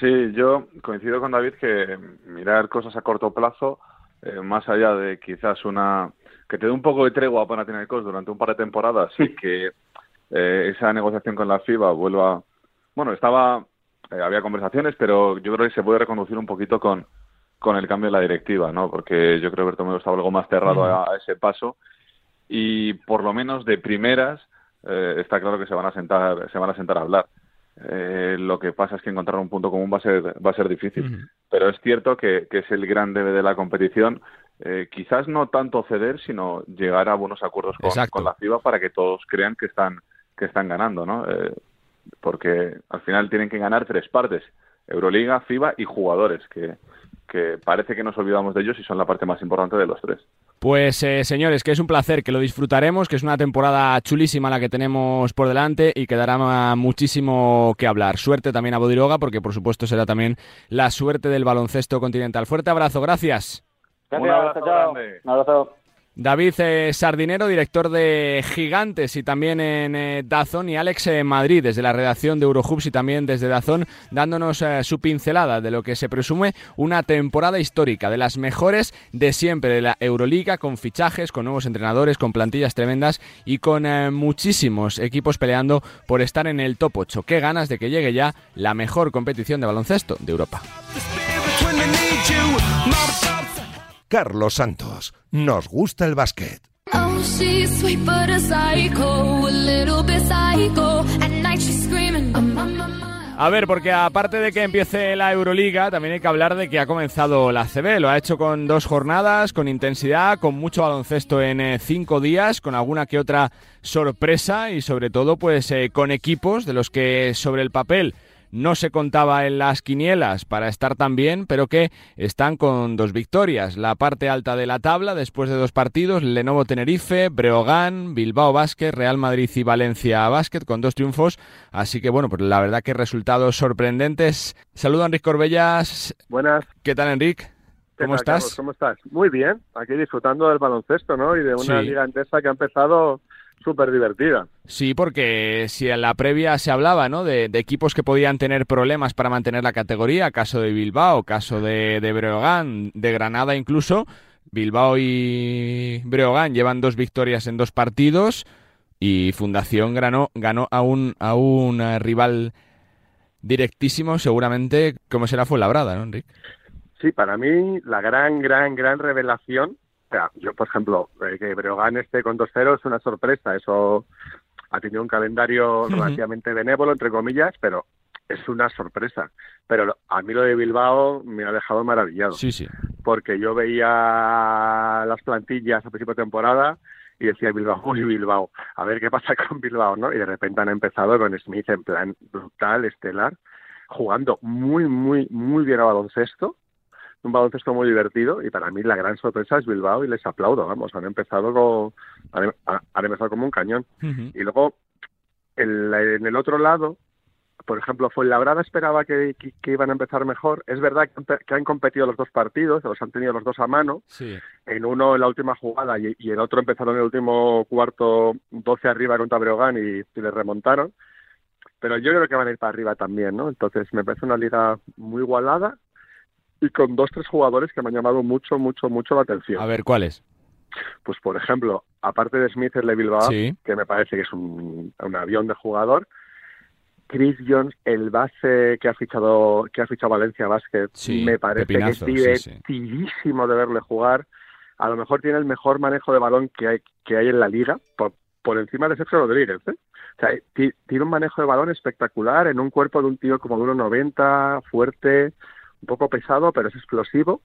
Sí, yo coincido con David que mirar cosas a corto plazo, eh, más allá de quizás una que te dé un poco de tregua para tener cosas durante un par de temporadas y que eh, esa negociación con la FIBA vuelva. Bueno, estaba. Eh, había conversaciones, pero yo creo que se puede reconducir un poquito con, con el cambio de la directiva, ¿no? Porque yo creo que Bertomeu estaba algo más cerrado a, ese paso y por lo menos de primeras eh, está claro que se van a sentar se van a sentar a hablar. lo que pasa es que encontrar un punto común va a ser va a ser difícil, pero es cierto que, que es el gran debe de la competición eh, quizás no tanto ceder, sino llegar a buenos acuerdos con, la FIBA para que todos crean que están que están ganando, ¿no? Eh, porque al final tienen que ganar tres partes, Euroliga, FIBA y jugadores, que, que parece que nos olvidamos de ellos y son la parte más importante de los tres. Pues eh, señores, que es un placer, que lo disfrutaremos, que es una temporada chulísima la que tenemos por delante y que dará muchísimo que hablar. Suerte también a Bodiroga, porque por supuesto será también la suerte del baloncesto continental. Fuerte abrazo, gracias. Gracias, Un abrazo. David eh, Sardinero, director de Gigantes y también en eh, Dazón, y Alex eh, Madrid, desde la redacción de Eurohubs y también desde Dazón, dándonos su pincelada de lo que se presume una temporada histórica, de las mejores de siempre de la Euroliga, con fichajes, con nuevos entrenadores, con plantillas tremendas y con muchísimos equipos peleando por estar en el top 8. Qué ganas de que llegue ya la mejor competición de baloncesto de Europa. Carlos Santos. Nos gusta el básquet. A ver, porque aparte de que empiece la Euroliga, también hay que hablar de que ha comenzado la CB. Lo ha hecho con dos jornadas, con intensidad, con mucho baloncesto en eh, cinco días, con alguna que otra sorpresa y sobre todo pues eh, con equipos de los que sobre el papel no se contaba en las quinielas para estar tan bien, pero que están con dos victorias. La parte alta de la tabla, después de dos partidos, Lenovo Tenerife, Breogán, Bilbao Basket, Real Madrid y Valencia Basket, con dos triunfos. Así que bueno, pues la verdad que resultados sorprendentes. Saludo a Enrique Corbellas. Buenas. ¿Qué tal, Enrique? ¿Cómo estás? ¿Cómo estás? Muy bien, aquí disfrutando del baloncesto, ¿no? Y de una liga entesa que ha empezado súper divertida. Sí, porque si en la previa se hablaba ¿no? De, equipos que podían tener problemas para mantener la categoría, caso de Bilbao, caso de, de Breogán, de Granada incluso, Bilbao y Breogán llevan dos victorias en dos partidos y Fundación ganó, ganó a un, a un rival directísimo, seguramente, como será fue Labrada, ¿no, Enrique? Sí, para mí la gran, gran, gran revelación yo, por ejemplo, eh, que Breogán esté con 2-0 es una sorpresa. Eso ha tenido un calendario relativamente benévolo, entre comillas, pero es una sorpresa. Pero a mí lo de Bilbao me ha dejado maravillado. Sí, sí. Porque yo veía las plantillas a principio de temporada y decía Bilbao, uy, Bilbao, a ver qué pasa con Bilbao, ¿no? Y de repente han empezado con Smith en plan brutal, estelar, jugando muy, muy, muy bien a baloncesto un baloncesto muy divertido y para mí la gran sorpresa es Bilbao y les aplaudo, vamos, han empezado con, han, empezado como un cañón. Y luego, en, el otro lado, por ejemplo, Fuenlabrada esperaba que, que, iban a empezar mejor. Es verdad que, han competido los dos partidos, los han tenido los dos a mano. En uno en la última jugada y, y en otro empezaron en el último cuarto 12 arriba contra Breogán y, y les remontaron. Pero yo creo que van a ir para arriba también, ¿no? Entonces me parece una liga muy igualada y con dos, tres jugadores que me han llamado mucho, mucho, mucho la atención. A ver, ¿cuáles? Pues, por ejemplo, aparte de Smith, el de Bilbao, que me parece que es un, avión de jugador, Chris Jones, el base que ha fichado que ha fichado Valencia Basket, me parece que es divertidísimo de verle jugar. A lo mejor tiene el mejor manejo de balón que hay, que hay en la liga, por, por encima de Sergio Rodríguez. ¿eh? O sea, tiene un manejo de balón espectacular en un cuerpo de un tío como de 1,90, fuerte, un poco pesado, pero es explosivo.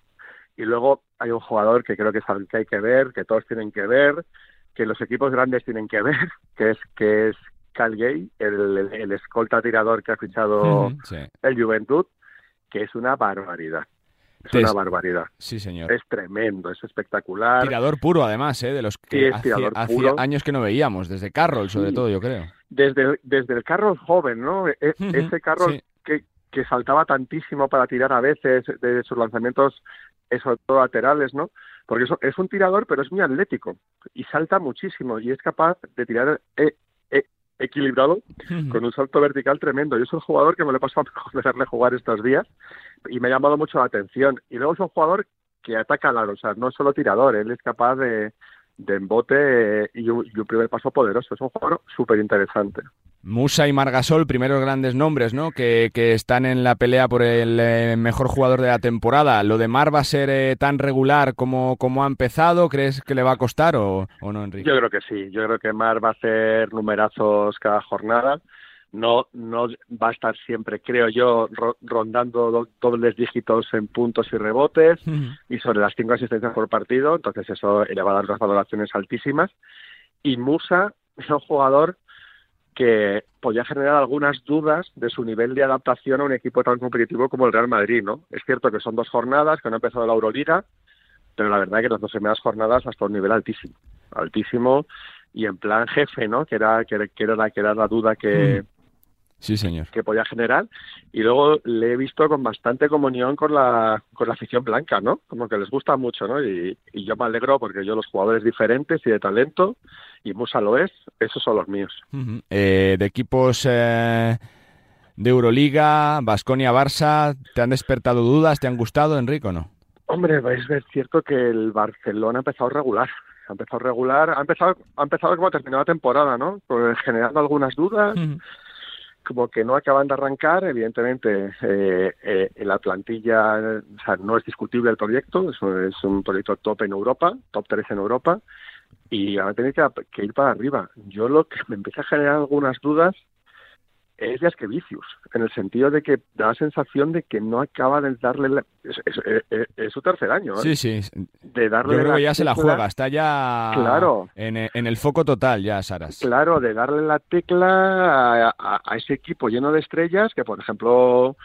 Y luego hay un jugador que creo que es el que hay que ver, que todos tienen que ver, que los equipos grandes tienen que ver, que es que es Cal Gay, el, escolta tirador que ha fichado el Juventud, que es una barbaridad. Es una barbaridad. Sí, señor. Es tremendo, es espectacular. Tirador puro, además, ¿eh? de los que hacía, años que no veíamos, desde Carroll, sobre todo, yo creo. Desde, desde el Carroll joven, ¿no? E, ese Carroll que, que saltaba tantísimo para tirar a veces de sus lanzamientos, sobre todo laterales, ¿no? Porque eso, es un tirador, pero es muy atlético y salta muchísimo y es capaz de tirar eh, equilibrado con un salto vertical tremendo. Yo soy un jugador que me lo he pasado a verle jugar estos días y me ha llamado mucho la atención. Y luego es un jugador que ataca al aro, o sea, no es solo tirador, él es capaz de, de embote y un, y un primer paso poderoso. Es un jugador súper interesante. Musa y Margasol, primeros grandes nombres, ¿no? Que, están en la pelea por el eh, mejor jugador de la temporada. ¿Lo de Mar va a ser eh, tan regular como, como ha empezado? ¿Crees que le va a costar o, no, Enrique? Yo creo que sí. Yo creo que Mar va a hacer numerazos cada jornada. No, no va a estar siempre, creo yo, rondando dobles dígitos en puntos y rebotes y sobre las cinco asistencias por partido. Entonces eso le va a dar unas valoraciones altísimas. Y Musa es un jugador que podía generar algunas dudas de su nivel de adaptación a un equipo tan competitivo como el Real Madrid, ¿no? Es cierto que son dos jornadas, que no ha empezado la Euroliga, pero la verdad es que las dos primeras jornadas hasta un nivel altísimo, altísimo y en plan jefe, ¿no? Que era que, era la duda que mm. Sí, señor. Que podía generar. Y luego le he visto con bastante comunión con la, con la afición blanca, ¿no? Como que les gusta mucho, ¿no? Y, yo me alegro porque yo los jugadores diferentes y de talento, y Musa lo es, esos son los míos. Eh, de equipos eh, de Euroliga, Basconia, Barça, ¿te han despertado dudas? ¿Te han gustado, Enrico, o no? Hombre, es cierto que el Barcelona ha empezado regular. Ha empezado regular, ha empezado, ha empezado como terminado la temporada, ¿no? Pues generando algunas dudas como que no acaban de arrancar. Evidentemente, eh, eh, la plantilla o sea, no es discutible el proyecto, es un, es un proyecto top en Europa, top 3 en Europa, y van a tener que, que, ir para arriba. Yo lo que me empieza a generar algunas dudas es que Vicius, en el sentido de que da la sensación de que no acaba de darle... es, su tercer año. ¿eh? Sí, sí. De darle Yo creo que ya se la juega, está ya claro. en, el foco total ya, Saras. Claro, de darle la tecla a, ese equipo lleno de estrellas que, por ejemplo,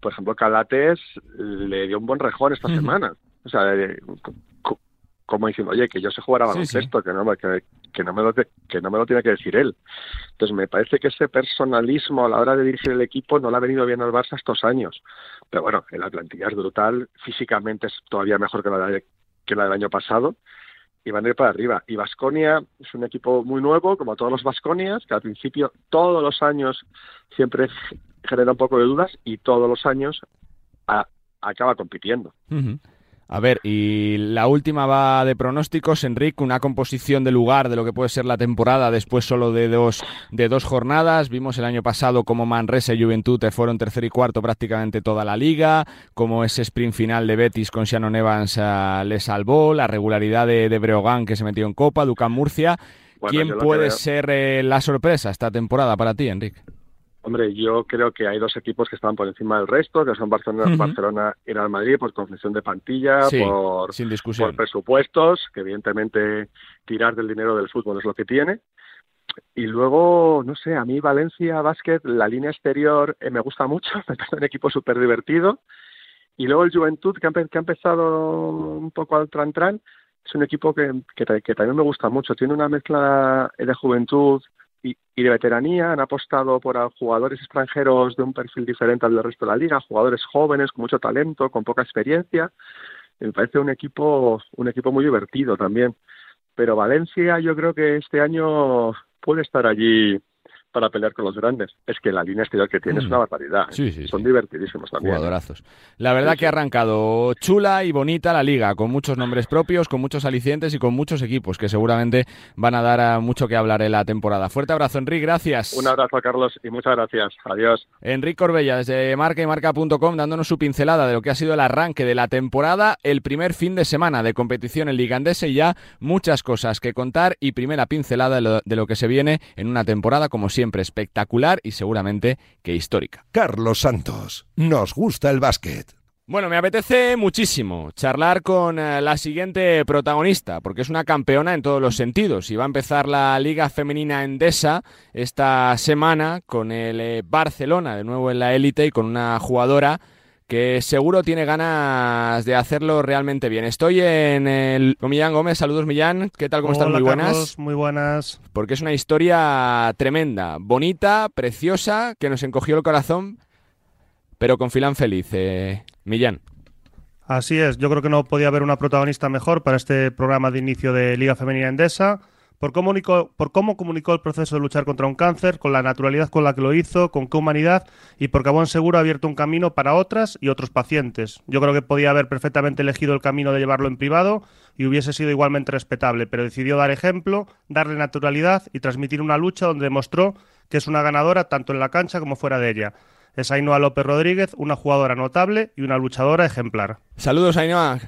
por ejemplo, Calates le dio un buen rejón esta semana. O sea, como diciendo, oye, que yo sé jugar a baloncesto, que, no, que, que, no me lo que no me lo tiene que decir él. Entonces, me parece que ese personalismo a la hora de dirigir el equipo no le ha venido bien al Barça estos años. Pero bueno, la plantilla es brutal, físicamente es todavía mejor que la, que la del año pasado y van a ir para arriba. Y Vasconia es un equipo muy nuevo, como todos los Vasconias, que al principio todos los años siempre genera un poco de dudas y todos los años acaba compitiendo. A ver, y la última va de pronósticos, Enrique, una composición de lugar de lo que puede ser la temporada después solo de dos, de dos jornadas. Vimos el año pasado como Manresa y Juventud fueron tercer y cuarto prácticamente toda la liga, como ese sprint final de Betis con Shannon Evans uh, le salvó, la regularidad de, de, Breogán que se metió en Copa, Ducán Murcia. ¿Quién puede ser eh, la sorpresa esta temporada para ti, Enrique? Hombre, yo creo que hay dos equipos que están por encima del resto, que son Barcelona, Barcelona y Real Madrid, por confección de plantilla, por, sin discusión. por presupuestos, que evidentemente tirar del dinero del fútbol es lo que tiene. Y luego, no sé, a mí Valencia Basket, la línea exterior eh, me gusta mucho, me parece un equipo súper divertido. Y luego el Juventud, que ha, que ha, empezado un poco al tran-tran, es un equipo que, que, que también me gusta mucho. Tiene una mezcla de juventud, y, de veteranía. Han apostado por jugadores extranjeros de un perfil diferente al del resto de la liga, jugadores jóvenes con mucho talento, con poca experiencia. Me parece un equipo, un equipo muy divertido también. Pero Valencia yo creo que este año puede estar allí para pelear con los grandes. Es que la línea exterior que tiene es una mm. barbaridad. ¿eh? Son divertidísimos también. ¿eh? Jugadorazos. La verdad que ha arrancado chula y bonita la liga, con muchos nombres propios, con muchos alicientes y con muchos equipos que seguramente van a dar mucho que hablar en la temporada. Fuerte abrazo, Enrique, gracias. Un abrazo, Carlos, y muchas gracias. Adiós. Enrique Corbella, desde marca y marca.com, dándonos su pincelada de lo que ha sido el arranque de la temporada, el primer fin de semana de competición en Liga Andesa y ya muchas cosas que contar y primera pincelada de lo, de lo que se viene en una temporada como siempre siempre espectacular y seguramente que histórica. Carlos Santos, nos gusta el básquet. Bueno, me apetece muchísimo charlar con eh, la siguiente protagonista, porque es una campeona en todos los sentidos. Y va a empezar la Liga Femenina Endesa esta semana con el eh, Barcelona, de nuevo en la élite, y con una jugadora que seguro tiene ganas de hacerlo realmente bien. Estoy en el con Millán Gómez. Saludos, Millán. ¿Qué tal? ¿Cómo estás? Muy buenas. muy buenas. Porque es una historia tremenda, bonita, preciosa, que nos encogió el corazón, pero con filán feliz. Eh, Millán. Así es. Yo creo que no podía haber una protagonista mejor para este programa de inicio de Liga Femenina Endesa por cómo, por cómo comunicó el proceso de luchar contra un cáncer, con la naturalidad con la que lo hizo, con qué humanidad y porque a buen seguro ha abierto un camino para otras y otros pacientes. Yo creo que podía haber perfectamente elegido el camino de llevarlo en privado y hubiese sido igualmente respetable, pero decidió dar ejemplo, darle naturalidad y transmitir una lucha donde demostró que es una ganadora tanto en la cancha como fuera de ella. Es Ainhoa López Rodríguez, una jugadora notable y una luchadora ejemplar. Saludos, Ainhoa.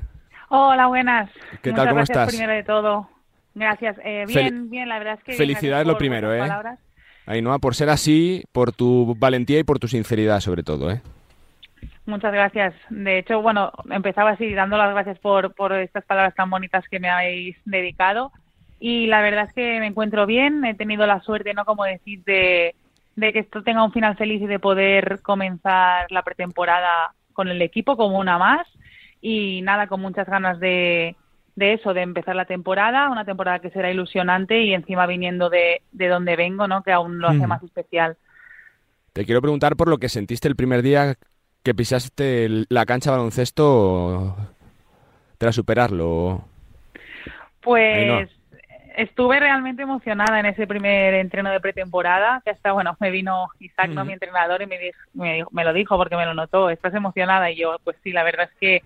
Hola, buenas. ¿Qué tal? ¿Cómo estás? Primero de todo. Gracias. Eh, bien, bien, la verdad es que... Felicidades lo primero, ¿eh? Palabras. Ainhoa, por ser así, por tu valentía y por tu sinceridad sobre todo, ¿eh? Muchas gracias. De hecho, bueno, empezaba así dando las gracias por, por estas palabras tan bonitas que me habéis dedicado. y la verdad es que me encuentro bien, he tenido la suerte, ¿no? Como decir, de, de que esto tenga un final feliz y de poder comenzar la pretemporada con el equipo como una más y nada, con muchas ganas de, de eso, de empezar la temporada, una temporada que será ilusionante y encima viniendo de, de donde vengo, ¿no? Que aún lo hace más especial. Te quiero preguntar por lo que sentiste el primer día que pisaste la cancha de baloncesto tras superarlo. Pues estuve realmente emocionada en ese primer entreno de pretemporada, que hasta, bueno, me vino Isaac, ¿no? mi entrenador, y me, me, me, lo dijo porque me lo notó, estás emocionada, y yo, pues sí, la verdad es que,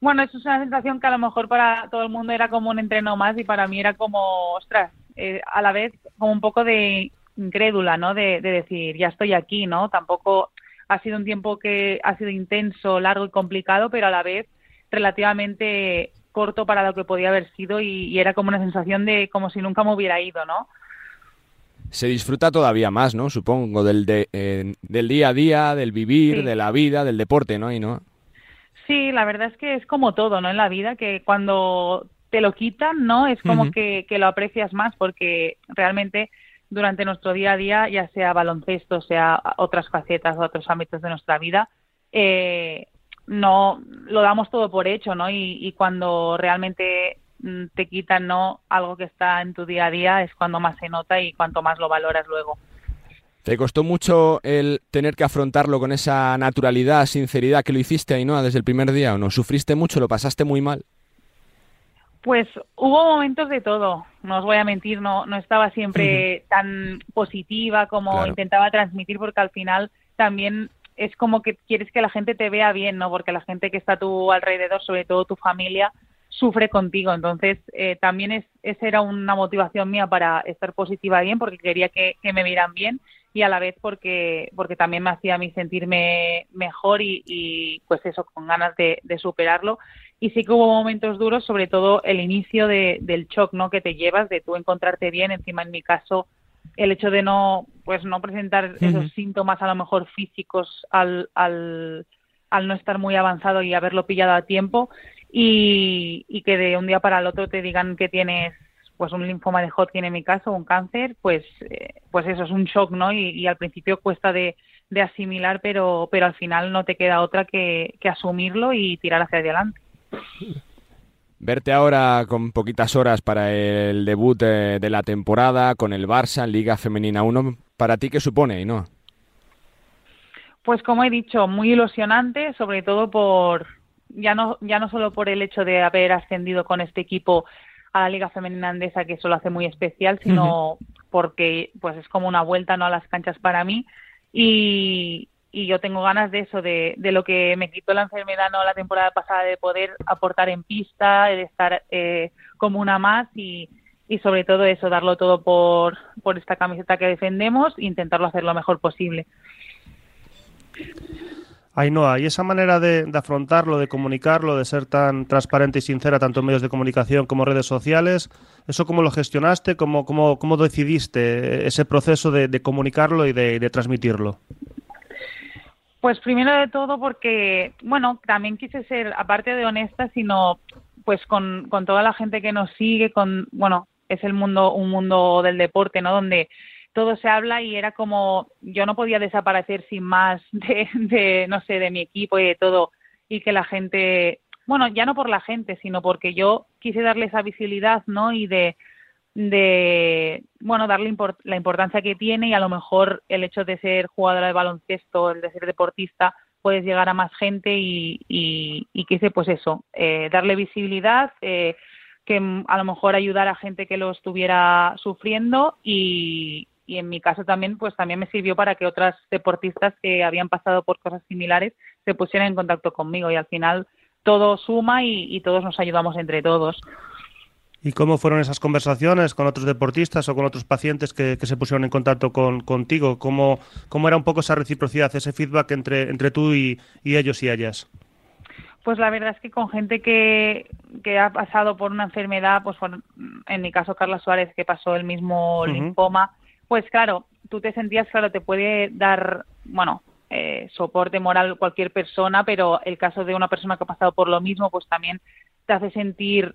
bueno, eso es una sensación que a lo mejor para todo el mundo era como un entreno más, y para mí era como, ostras, eh, a la vez como un poco de incrédula, ¿no? De, de decir, ya estoy aquí, ¿no? Tampoco ha sido un tiempo que ha sido intenso, largo y complicado, pero a la vez relativamente corto para lo que podía haber sido y, era como una sensación de como si nunca me hubiera ido, ¿no? Se disfruta todavía más, ¿no? Supongo, del, de, del día a día, del vivir, de la vida, del deporte, ¿no? Y no. Sí, la verdad es que es como todo, ¿no? En la vida, que cuando te lo quitan, ¿no? Es como que, que lo aprecias más porque realmente durante nuestro día a día, ya sea baloncesto, sea otras facetas, otros ámbitos de nuestra vida, eh, no lo damos todo por hecho, ¿no? Y, cuando realmente mm, te quitan no algo que está en tu día a día es cuando más se nota y cuanto más lo valoras luego. ¿Te costó mucho el tener que afrontarlo con esa naturalidad, sinceridad que lo hiciste, ahí, no desde el primer día o no? ¿Sufriste mucho? ¿Lo pasaste muy mal? Pues hubo momentos de todo, no os voy a mentir, no, no estaba siempre tan positiva como intentaba transmitir porque al final también es como que quieres que la gente te vea bien, ¿no? Porque la gente que está a tu alrededor, sobre todo tu familia, sufre contigo. Entonces, eh, también es, esa era una motivación mía para estar positiva bien, porque quería que, me vieran bien y a la vez porque, porque también me hacía a mí sentirme mejor y, pues eso, con ganas de, superarlo. Y sí que hubo momentos duros, sobre todo el inicio de, del shock, ¿no? Que te llevas de tú encontrarte bien. Encima, en mi caso, el hecho de no pues no presentar esos síntomas a lo mejor físicos al, al, al no estar muy avanzado y haberlo pillado a tiempo y, y que de un día para el otro te digan que tienes pues un linfoma de Hodgkin en mi caso, un cáncer, pues eh, pues eso es un shock, ¿no? Y, y al principio cuesta de, de, asimilar, pero pero al final no te queda otra que, que asumirlo y tirar hacia adelante. Verte ahora con poquitas horas para el debut de, la temporada con el Barça, Liga Femenina 1, ¿para ti qué supone, no? Pues como he dicho, muy ilusionante, sobre todo por ya no ya no solo por el hecho de haber ascendido con este equipo a la Liga Femenina Andesa, que eso lo hace muy especial, sino porque pues es como una vuelta no a las canchas para mí. Y, y yo tengo ganas de eso, de, de lo que me quitó la enfermedad no la temporada pasada, de poder aportar en pista, de estar eh, como una más y, y sobre todo eso, darlo todo por, por esta camiseta que defendemos e intentarlo hacer lo mejor posible. Ainhoa, y esa manera de, afrontarlo, de comunicarlo, de ser tan transparente y sincera tanto en medios de comunicación como redes sociales, ¿eso cómo lo gestionaste? ¿Cómo, cómo, cómo decidiste ese proceso de, de comunicarlo y de, de transmitirlo? Pues primero de todo porque, bueno, también quise ser, aparte de honesta, sino pues con, con toda la gente que nos sigue, con, bueno, es el mundo, un mundo del deporte, ¿no? Donde todo se habla y era como, yo no podía desaparecer sin más de, de, no sé, de mi equipo y de todo, y que la gente, bueno, ya no por la gente, sino porque yo quise darle esa visibilidad, ¿no? Y de, bueno darle la importancia que tiene y a lo mejor el hecho de ser jugadora de baloncesto, el de ser deportista, puedes llegar a más gente y, y, y quise pues eso, eh, darle visibilidad, eh, que a lo mejor ayudar a gente que lo estuviera sufriendo y, y en mi caso también pues también me sirvió para que otras deportistas que habían pasado por cosas similares se pusieran en contacto conmigo y al final todo suma y, y todos nos ayudamos entre todos. ¿Y cómo fueron esas conversaciones con otros deportistas o con otros pacientes que, se pusieron en contacto con, contigo? ¿Cómo, ¿Cómo, era un poco esa reciprocidad, ese feedback entre, entre tú y, ellos y ellas? Pues la verdad es que con gente que, que ha pasado por una enfermedad, pues en mi caso Carla Suárez, que pasó el mismo linfoma, pues claro, tú te sentías, claro, te puede dar, bueno, eh, soporte moral cualquier persona, pero el caso de una persona que ha pasado por lo mismo, pues también te hace sentir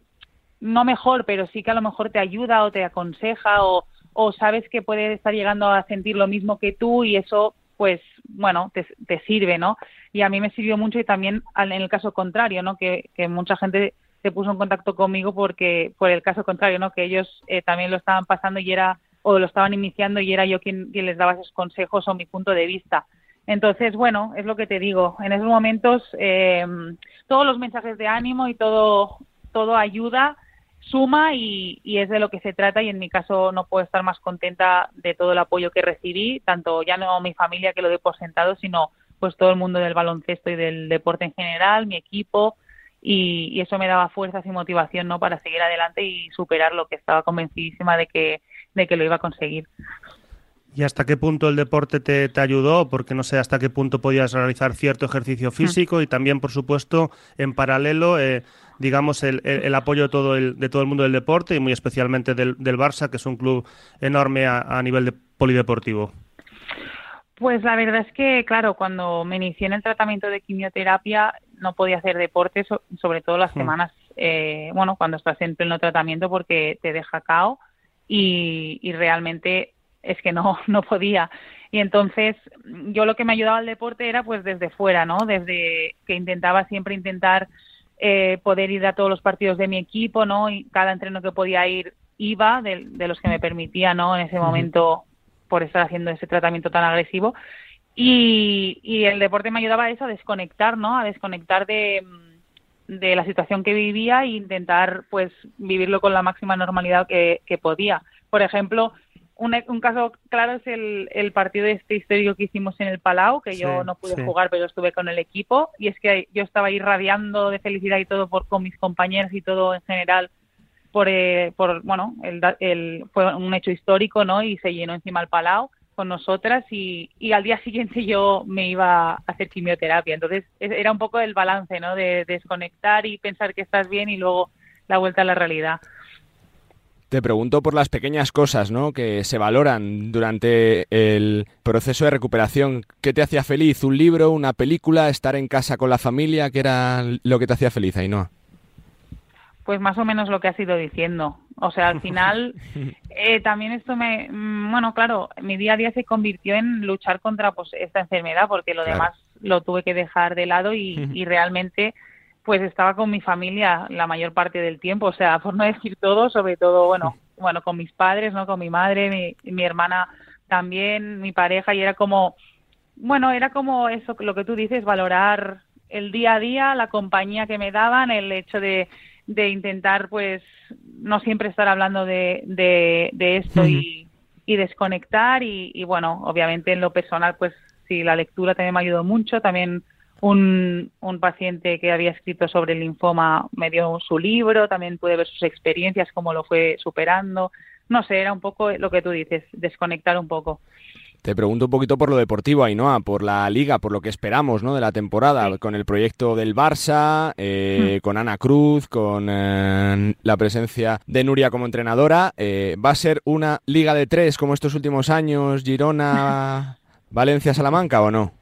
no mejor, pero sí que a lo mejor te ayuda o te aconseja o, o sabes que puede estar llegando a sentir lo mismo que tú y eso pues bueno, te, sirve, ¿no? Y a mí me sirvió mucho y también en el caso contrario, ¿no? Que, que mucha gente se puso en contacto conmigo porque por el caso contrario, ¿no? Que ellos eh, también lo estaban pasando y era o lo estaban iniciando y era yo quien, les daba esos consejos o mi punto de vista. Entonces, bueno, es lo que te digo. En esos momentos, eh, todos los mensajes de ánimo y todo, todo ayuda, suma y, y, es de lo que se trata. Y en mi caso no puedo estar más contenta de todo el apoyo que recibí, tanto ya no mi familia que lo doy por sentado, sino pues todo el mundo del baloncesto y del deporte en general, mi equipo, y, y, eso me daba fuerzas y motivación no para seguir adelante y superar lo que estaba convencidísima de que de que lo iba a conseguir ¿Y hasta qué punto el deporte te, te, ayudó? Porque no sé hasta qué punto podías realizar cierto ejercicio mm. físico y también, por supuesto, en paralelo, eh, digamos, el, el, apoyo de todo el, de todo el mundo del deporte y muy especialmente del, del Barça, que es un club enorme a, a, nivel de polideportivo. Pues la verdad es que, claro, cuando me inicié en el tratamiento de quimioterapia no podía hacer deporte, sobre todo las mm. semanas, eh, bueno, cuando estás en pleno tratamiento porque te deja cao y, y realmente es que no, no podía. Y entonces yo lo que me ayudaba al deporte era pues desde fuera, ¿no? Desde que intentaba siempre intentar eh, poder ir a todos los partidos de mi equipo, ¿no? Y cada entreno que podía ir iba, de, de los que me permitía, ¿no? En ese momento por estar haciendo ese tratamiento tan agresivo. Y, y el deporte me ayudaba a eso, a desconectar, ¿no? A desconectar de, de la situación que vivía e intentar pues vivirlo con la máxima normalidad que, que podía. Por ejemplo, un, caso claro es el, el, partido este histórico que hicimos en el Palau, que yo no pude jugar, pero estuve con el equipo, y es que yo estaba irradiando de felicidad y todo por, con mis compañeros y todo en general por, eh, por bueno, el, el, fue un hecho histórico, ¿no? Y se llenó encima el Palau con nosotras y, al día siguiente yo me iba a hacer quimioterapia. Entonces era un poco el balance, ¿no? De desconectar y pensar que estás bien y luego la vuelta a la realidad. Te pregunto por las pequeñas cosas ¿no? que se valoran durante el proceso de recuperación. ¿Qué te hacía feliz? ¿Un libro, una película, estar en casa con la familia? ¿Qué era lo que te hacía feliz, Ainhoa? Pues más o menos lo que has ido diciendo. O sea, al final, eh, también esto me... Mm, bueno, claro, mi día a día se convirtió en luchar contra pues, esta enfermedad, porque lo demás lo tuve que dejar de lado y, y realmente pues estaba con mi familia la mayor parte del tiempo, o sea, por no decir todo, sobre todo, bueno, bueno, con mis padres, ¿no? Con mi madre, mi, mi hermana también, mi pareja, y era como, bueno, era como eso, lo que tú dices, valorar el día a día, la compañía que me daban, el hecho de, de intentar, pues, no siempre estar hablando de, de, de esto y, y desconectar, y, y bueno, obviamente en lo personal, pues, sí, la lectura también me ayudó mucho, también un, un, paciente que había escrito sobre el linfoma me dio su libro, también pude ver sus experiencias, cómo lo fue superando. No sé, era un poco lo que tú dices, desconectar un poco. Te pregunto un poquito por lo deportivo, Ainhoa, por la liga, por lo que esperamos ¿no? de la temporada, con el proyecto del Barça, eh, mm. con Ana Cruz, con eh, la presencia de Nuria como entrenadora. Eh, ¿Va a ser una liga de tres como estos últimos años, Girona, Valencia, Salamanca o no?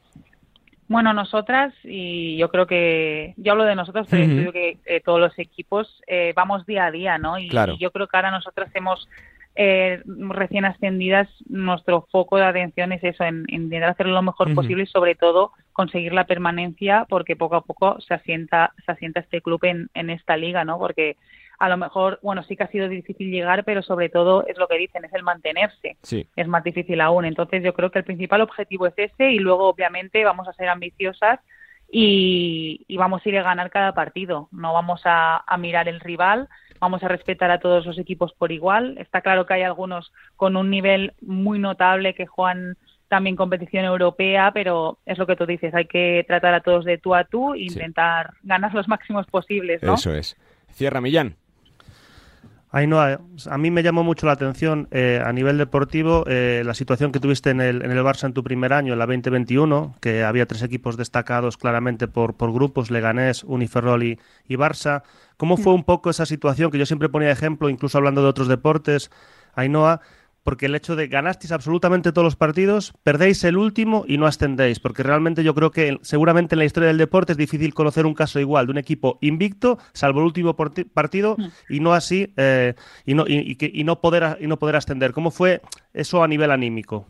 Bueno, nosotras, y yo creo que, yo hablo de nosotros, pero creo que eh, todos los equipos eh, vamos día a día, ¿no? Y, yo creo que ahora nosotras hemos, eh, recién ascendidas, nuestro foco de atención es eso, en, intentar hacerlo lo mejor posible y sobre todo conseguir la permanencia, porque poco a poco se asienta, se asienta este club en, en esta liga, ¿no? Porque a lo mejor, bueno, sí que ha sido difícil llegar, pero sobre todo es lo que dicen, es el mantenerse. Sí. Es más difícil aún. Entonces yo creo que el principal objetivo es ese y luego obviamente vamos a ser ambiciosas y, y vamos a ir a ganar cada partido. No vamos a, a mirar el rival, vamos a respetar a todos los equipos por igual. Está claro que hay algunos con un nivel muy notable que juegan también competición europea, pero es lo que tú dices, hay que tratar a todos de tú a tú e intentar sí. ganar los máximos posibles, ¿no? Eso es. Cierra Millán. Ainhoa, a mí me llamó mucho la atención eh, a nivel deportivo eh, la situación que tuviste en el, en el Barça en tu primer año, en la 2021, que había tres equipos destacados claramente por, por grupos, Leganés, Uniferrol y, y Barça. ¿Cómo fue un poco esa situación que yo siempre ponía ejemplo, incluso hablando de otros deportes, Ainhoa, porque el hecho de ganasteis absolutamente todos los partidos, perdéis el último y no ascendéis, porque realmente yo creo que seguramente en la historia del deporte es difícil conocer un caso igual de un equipo invicto, salvo el último partido, mm. y no así, eh, y, no, y, no poder, y no poder ascender. ¿Cómo fue eso a nivel anímico?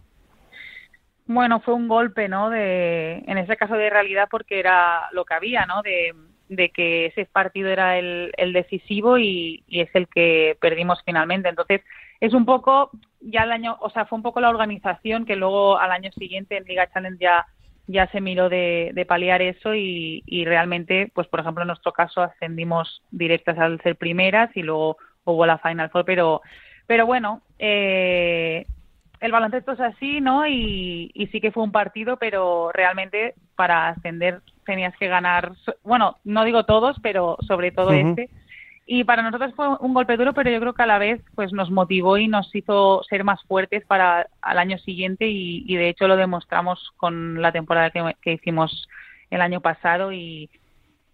Bueno, fue un golpe, ¿no? De, en ese caso de realidad porque era lo que había, ¿no? De, que ese partido era el, decisivo y, y, es el que perdimos finalmente. Entonces, es un poco, ya el año, o sea, fue un poco la organización que luego al año siguiente en Liga Challenge ya, ya se miró de, de paliar eso y, y, realmente, pues por ejemplo en nuestro caso ascendimos directas al ser primeras y luego hubo la Final Four, pero, pero bueno, eh, el baloncesto es así, ¿no? Y, sí que fue un partido, pero realmente para ascender tenías que ganar, bueno, no digo todos, pero sobre todo este. Y para nosotros fue un golpe duro, pero yo creo que a la vez pues nos motivó y nos hizo ser más fuertes para el año siguiente y, de hecho lo demostramos con la temporada que, que hicimos el año pasado y,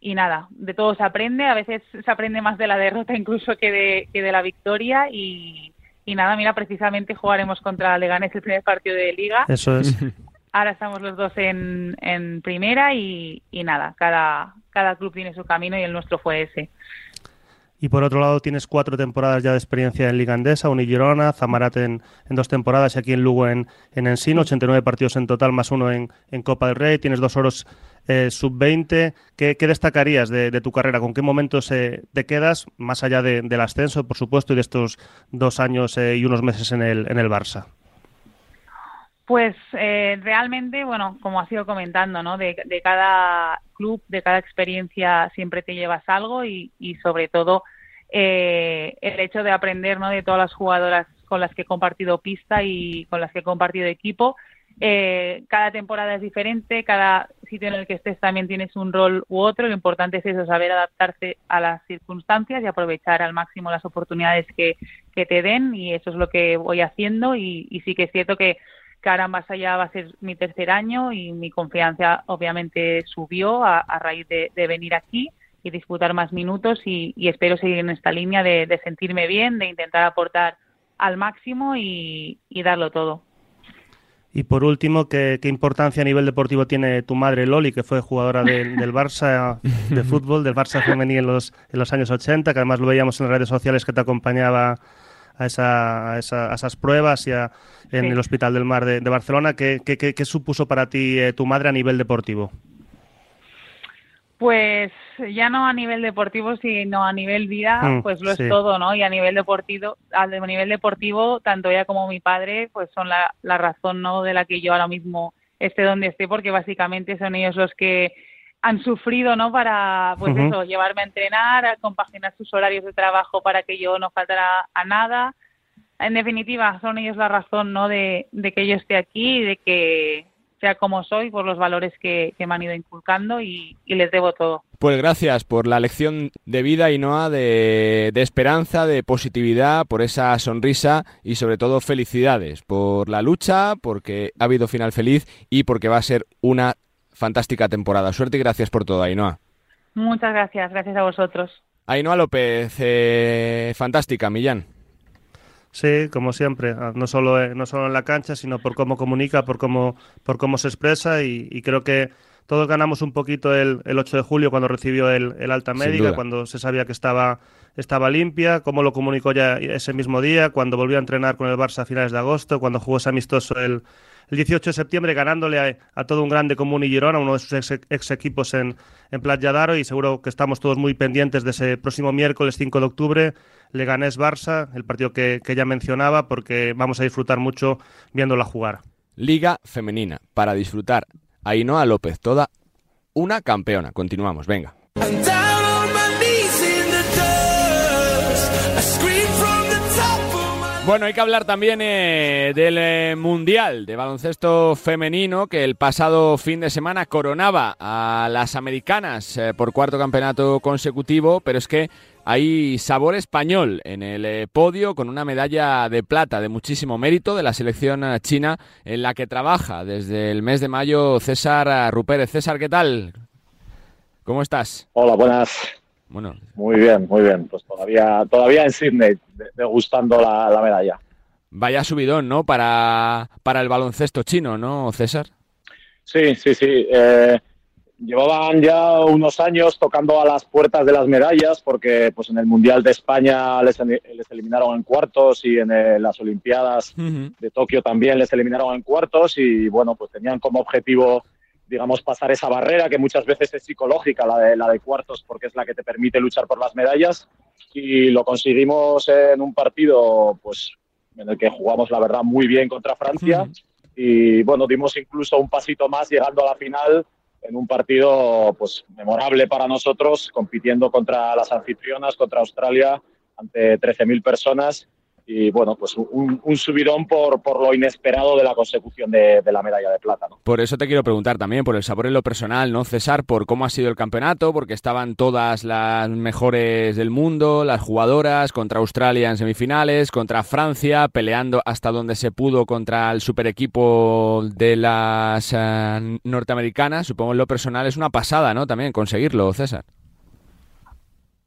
y nada, de todo se aprende, a veces se aprende más de la derrota incluso que de, que de la victoria y, y nada, mira, precisamente jugaremos contra Leganés el primer partido de liga. Eso es. Ahora estamos los dos en, en primera y, y nada, cada, cada club tiene su camino y el nuestro fue ese. Y por otro lado tienes cuatro temporadas ya de experiencia en Liga Andesa, Unigirona, Zamarat en, en, dos temporadas y aquí en Lugo en, en Ensino, 89 partidos en total más uno en, en Copa del Rey, tienes dos oros eh, sub-20. ¿Qué, destacarías de, tu carrera? ¿Con qué momentos eh, te quedas, más allá del ascenso, por supuesto, y de estos dos años eh, y unos meses en el, en el Barça? Pues realmente, bueno, como has ido comentando, ¿no? De, cada club, de cada experiencia siempre te llevas algo y, y sobre todo el hecho de aprender, ¿no? De todas las jugadoras con las que he compartido pista y con las que he compartido equipo eh, cada temporada es diferente, cada sitio en el que estés también tienes un rol u otro. Lo importante es eso, saber adaptarse a las circunstancias y aprovechar al máximo las oportunidades que, que te den y eso es lo que voy haciendo y, sí que es cierto que, ahora más allá va a ser mi tercer año y mi confianza obviamente subió a, raíz de, venir aquí y disputar más minutos y, espero seguir en esta línea de, sentirme bien, de intentar aportar al máximo y darlo todo. Y por último, ¿qué, importancia a nivel deportivo tiene tu madre Loli, que fue jugadora del Barça de fútbol, del Barça femenil en los, en los años 80, que además lo veíamos en las redes sociales que te acompañaba a, esa, a, esas pruebas y en el Hospital del Mar de, Barcelona. ¿Qué, qué, supuso para ti eh, tu madre a nivel deportivo? Pues ya no a nivel deportivo, sino a nivel vida, mm, pues lo es todo, ¿no? Y a nivel deportivo, a nivel deportivo, tanto ella como mi padre, pues son la, la razón, ¿no? De la que yo ahora mismo esté donde esté, porque básicamente son ellos los que han sufrido, ¿no? Para, pues eso, llevarme a entrenar, a compaginar sus horarios de trabajo para que yo no faltara a nada. En definitiva, son ellos la razón, ¿no? De, de que yo esté aquí y de que sea como soy, por los valores que, me han ido inculcando y, les debo todo. Pues gracias por la lección de vida, Inoa, de, de esperanza, de positividad, por esa sonrisa y sobre todo felicidades por la lucha, porque ha habido final feliz y porque va a ser una fantástica temporada. Suerte y gracias por todo, Ainhoa. Muchas gracias, gracias a vosotros. Ainhoa López, eh, fantástica, Millán. Sí, como siempre, ah, no solo, eh, no solo en la cancha, sino por cómo comunica, por cómo, por cómo se expresa y, creo que todos ganamos un poquito el, el 8 de julio cuando recibió el, el alta médica, cuando se sabía que estaba, estaba limpia, cómo lo comunicó ya ese mismo día, cuando volvió a entrenar con el Barça a finales de agosto, cuando jugó ese amistoso el, el 18 de septiembre ganándole a, todo un grande como Girona, uno de sus ex, equipos en, en Playa Daro y seguro que estamos todos muy pendientes de ese próximo miércoles 5 de octubre, Leganés-Barça, el partido que, que ya mencionaba, porque vamos a disfrutar mucho viéndola jugar. Liga femenina, para disfrutar. Ainhoa López, toda una campeona. Continuamos, venga. Bueno, hay que hablar también eh, del eh, Mundial de Baloncesto Femenino que el pasado fin de semana coronaba a las americanas eh, por cuarto campeonato consecutivo, pero es que hay sabor español en el podio con una medalla de plata de muchísimo mérito de la selección china en la que trabaja desde el mes de mayo César Rupérez. César, ¿qué tal? ¿Cómo estás? Hola, buenas. Bueno. Muy bien, muy bien. Pues todavía, todavía en Sydney, degustando la, la medalla. Vaya subidón, ¿no? Para, para el baloncesto chino, ¿no, César? Sí, sí, sí. Eh, llevaban ya unos años tocando a las puertas de las medallas porque pues en el Mundial de España les, eliminaron en cuartos y en eh, las Olimpiadas de Tokio también les eliminaron en cuartos y bueno, pues tenían como objetivo digamos, pasar esa barrera que muchas veces es psicológica, la de, la de cuartos, porque es la que te permite luchar por las medallas. Y lo conseguimos en un partido, pues, en el que jugamos, la verdad, muy bien contra Francia. Y bueno, dimos incluso un pasito más llegando a la final en un partido, pues, memorable para nosotros, compitiendo contra las anfitrionas, contra Australia, ante 13.000 personas y bueno, pues un, subidón por, por, lo inesperado de la consecución de, la medalla de plata. ¿no? Por eso te quiero preguntar también, por el sabor en lo personal, ¿no, César? Por cómo ha sido el campeonato, porque estaban todas las mejores del mundo, las jugadoras, contra Australia en semifinales, contra Francia, peleando hasta donde se pudo contra el super equipo de las eh, norteamericanas. Supongo en lo personal es una pasada, ¿no? También conseguirlo, César.